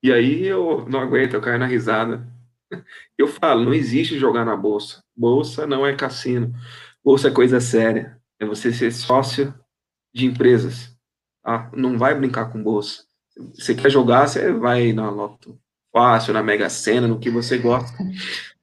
E aí eu não aguento, eu caio na risada. Eu falo, não existe jogar na bolsa. Bolsa não é cassino. Bolsa é coisa séria. É você ser sócio de empresas. Tá? Não vai brincar com bolsa. Você quer jogar, você vai na Loto Fácil, na Mega Sena, no que você gosta,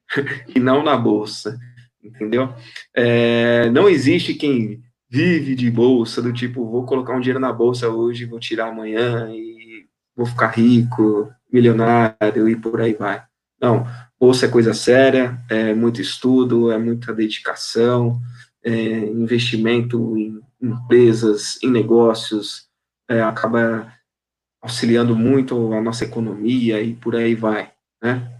e não na bolsa, entendeu? É, não existe quem vive de bolsa, do tipo, vou colocar um dinheiro na bolsa hoje, vou tirar amanhã e vou ficar rico, milionário e por aí vai. Não, bolsa é coisa séria, é muito estudo, é muita dedicação, é investimento em empresas, em negócios, é, acaba auxiliando muito a nossa economia e por aí vai, né?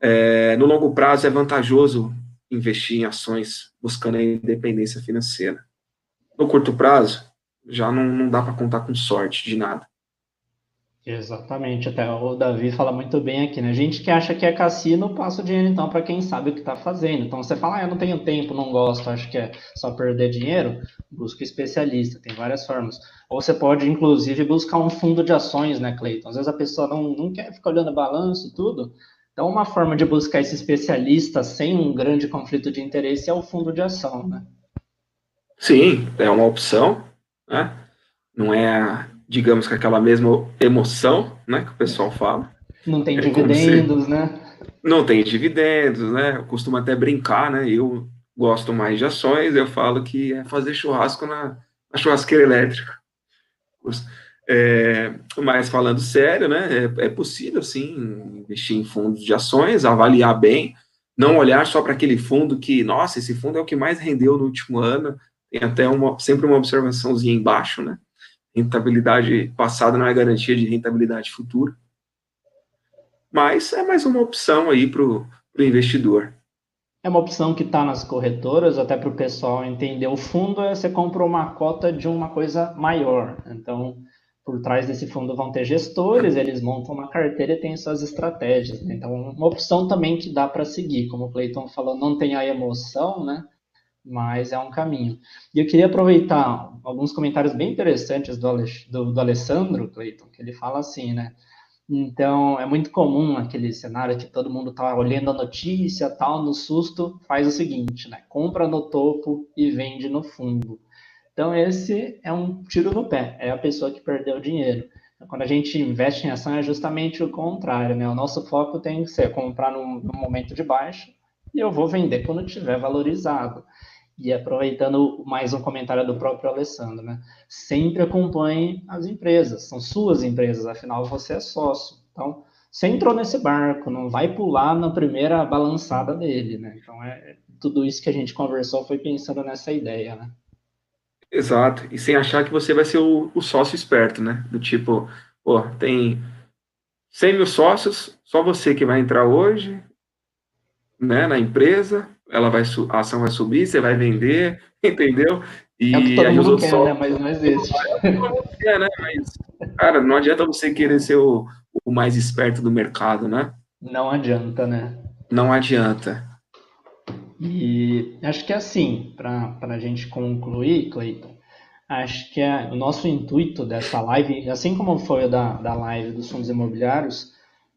É, no longo prazo é vantajoso investir em ações buscando a independência financeira. No curto prazo, já não, não dá para contar com sorte de nada. Exatamente, até o Davi fala muito bem aqui, né? Gente que acha que é cassino, passa o dinheiro então para quem sabe o que está fazendo. Então você fala, ah, eu não tenho tempo, não gosto, acho que é só perder dinheiro, busca especialista, tem várias formas. Ou você pode, inclusive, buscar um fundo de ações, né, Cleiton? Às vezes a pessoa não, não quer ficar olhando balanço e tudo. Então, uma forma de buscar esse especialista sem um grande conflito de interesse é o fundo de ação, né? Sim, é uma opção, né? Não é digamos que aquela mesma emoção, né, que o pessoal fala. Não tem é dividendos, se... né? Não tem dividendos, né? Eu costumo até brincar, né? Eu gosto mais de ações, eu falo que é fazer churrasco na, na churrasqueira elétrica. É, mas falando sério, né? É, é possível sim investir em fundos de ações, avaliar bem, não olhar só para aquele fundo que, nossa, esse fundo é o que mais rendeu no último ano. Tem até uma, sempre uma observaçãozinha embaixo, né? rentabilidade passada não é garantia de rentabilidade futura. Mas é mais uma opção aí para o investidor. É uma opção que está nas corretoras, até para o pessoal entender. O fundo é você compra uma cota de uma coisa maior. Então, por trás desse fundo vão ter gestores, eles montam uma carteira e têm suas estratégias. Né? Então, uma opção também que dá para seguir. Como o Cleiton falou, não tem a emoção, né? mas é um caminho. E eu queria aproveitar alguns comentários bem interessantes do, do, do Alessandro Clayton, que ele fala assim, né? Então, é muito comum aquele cenário que todo mundo está olhando a notícia, tal, no susto, faz o seguinte, né? Compra no topo e vende no fundo. Então, esse é um tiro no pé, é a pessoa que perdeu dinheiro. Quando a gente investe em ação, é justamente o contrário, né? O nosso foco tem que ser comprar no, no momento de baixa e eu vou vender quando tiver valorizado. E aproveitando mais um comentário do próprio Alessandro, né? Sempre acompanhe as empresas, são suas empresas, afinal você é sócio. Então, você entrou nesse barco, não vai pular na primeira balançada dele, né? Então, é, tudo isso que a gente conversou foi pensando nessa ideia, né? Exato, e sem achar que você vai ser o, o sócio esperto, né? Do tipo, pô, tem 100 mil sócios, só você que vai entrar hoje, né, na empresa, ela vai a ação vai subir, você vai vender, entendeu? E é que todo mundo quer, só... né? Mas não existe. É, né? Mas, cara, não adianta você querer ser o, o mais esperto do mercado, né? Não adianta, né? Não adianta. E acho que assim, para a gente concluir, Cleiton, acho que é o nosso intuito dessa live, assim como foi o da, da live dos fundos imobiliários,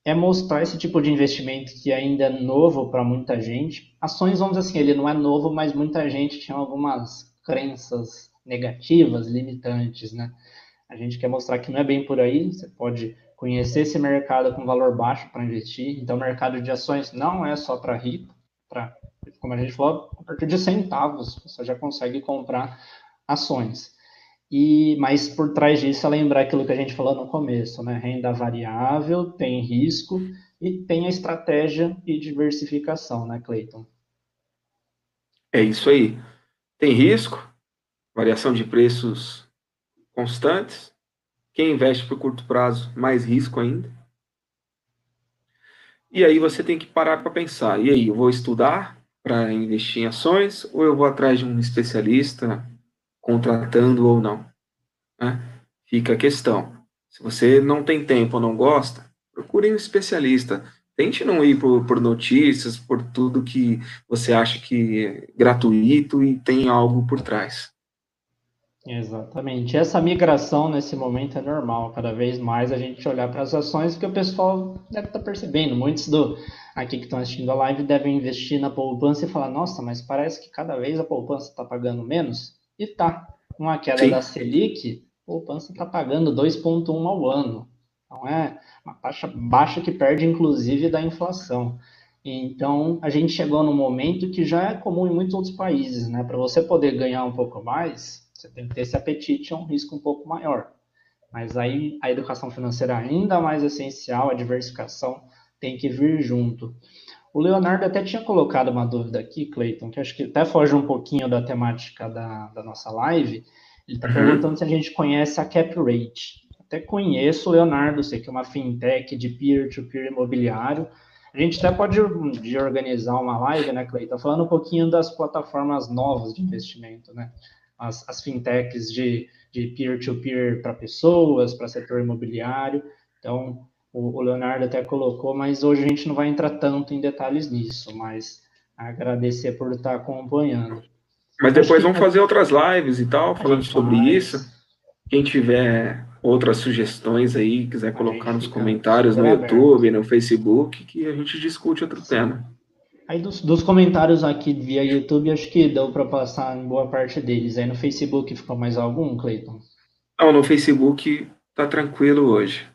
é mostrar esse tipo de investimento que ainda é novo para muita gente. Ações, vamos dizer assim, ele não é novo, mas muita gente tinha algumas crenças negativas, limitantes, né? A gente quer mostrar que não é bem por aí, você pode conhecer esse mercado com valor baixo para investir. Então, o mercado de ações não é só para rico, para, como a gente falou, a partir de centavos você já consegue comprar ações. E, mas por trás disso é lembrar aquilo que a gente falou no começo, né? Renda variável, tem risco e tem a estratégia e diversificação, né, Cleiton? É isso aí. Tem risco, variação de preços constantes. Quem investe por curto prazo, mais risco ainda. E aí você tem que parar para pensar. E aí, eu vou estudar para investir em ações ou eu vou atrás de um especialista contratando ou não. Né? Fica a questão. Se você não tem tempo ou não gosta, procure um especialista. Tente não ir por, por notícias, por tudo que você acha que é gratuito e tem algo por trás. Exatamente. Essa migração nesse momento é normal. Cada vez mais a gente olhar para as ações que o pessoal deve estar tá percebendo. Muitos do aqui que estão assistindo a live devem investir na poupança e falar: nossa, mas parece que cada vez a poupança está pagando menos. E tá. Com a queda Sim. da Selic, a poupança está pagando 2,1 ao ano. Então é uma taxa baixa que perde, inclusive, da inflação. Então, a gente chegou num momento que já é comum em muitos outros países, né? Para você poder ganhar um pouco mais, você tem que ter esse apetite, é um risco um pouco maior. Mas aí a educação financeira é ainda mais essencial, a diversificação tem que vir junto. O Leonardo até tinha colocado uma dúvida aqui, Cleiton, que acho que até foge um pouquinho da temática da, da nossa live. Ele está uhum. perguntando se a gente conhece a Cap Rate. Até conheço o Leonardo, sei que é uma fintech de peer-to-peer -peer imobiliário. A gente até pode de organizar uma live, né, Cleiton, falando um pouquinho das plataformas novas de investimento, né? As, as fintechs de peer-to-peer para pessoas, para setor imobiliário. Então, o, Leonardo até colocou, mas hoje a gente não vai entrar tanto em detalhes nisso, mas agradecer por estar acompanhando. Mas depois vamos fazer outras lives e tal, falando sobre faz. isso. Quem tiver outras sugestões aí, quiser colocar nos comentários no YouTube, no Facebook, que a gente discute outro tema. Aí dos, dos, comentários aqui via YouTube, acho que deu para passar em boa parte deles. Aí no Facebook ficou mais algum, Cleiton? Não, no Facebook tá tranquilo hoje.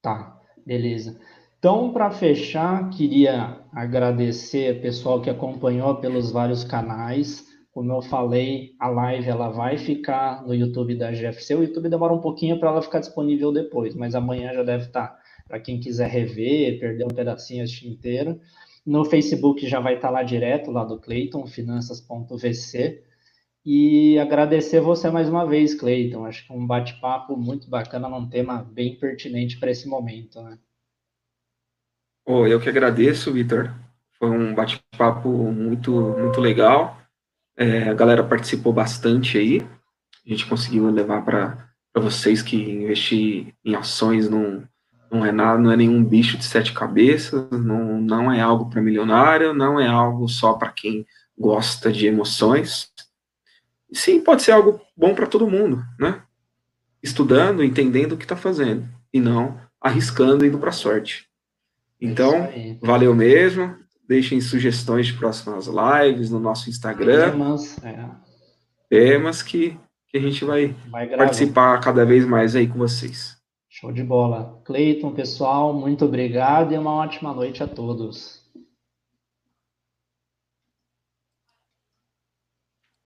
Tá. Beleza. Então, para fechar, queria agradecer o pessoal que acompanhou pelos vários canais. Como eu falei, a live ela vai ficar no YouTube da GFC. O YouTube demora um pouquinho para ela ficar disponível depois, mas amanhã já deve estar tá, para quem quiser rever, perder um pedacinho assistir inteiro. No Facebook já vai estar tá lá direto, lá do Clayton, finanças.vc. E agradecer você mais uma vez, Cleiton. Acho que um bate-papo muito bacana num tema bem pertinente para esse momento, né? Oh, eu que agradeço, Vitor. Foi um bate-papo muito, muito legal. É, a galera participou bastante aí. A gente conseguiu levar para vocês que investir em ações não, não é nada, não é nenhum bicho de sete cabeças, não, não é algo para milionário, não é algo só para quem gosta de emoções sim, pode ser algo bom para todo mundo, né? Estudando, entendendo o que está fazendo, e não arriscando indo para a sorte. Então, valeu mesmo. Deixem sugestões de próximas lives no nosso Instagram. Temas, é. temas que, que a gente vai, vai participar cada vez mais aí com vocês. Show de bola. Cleiton, pessoal, muito obrigado e uma ótima noite a todos.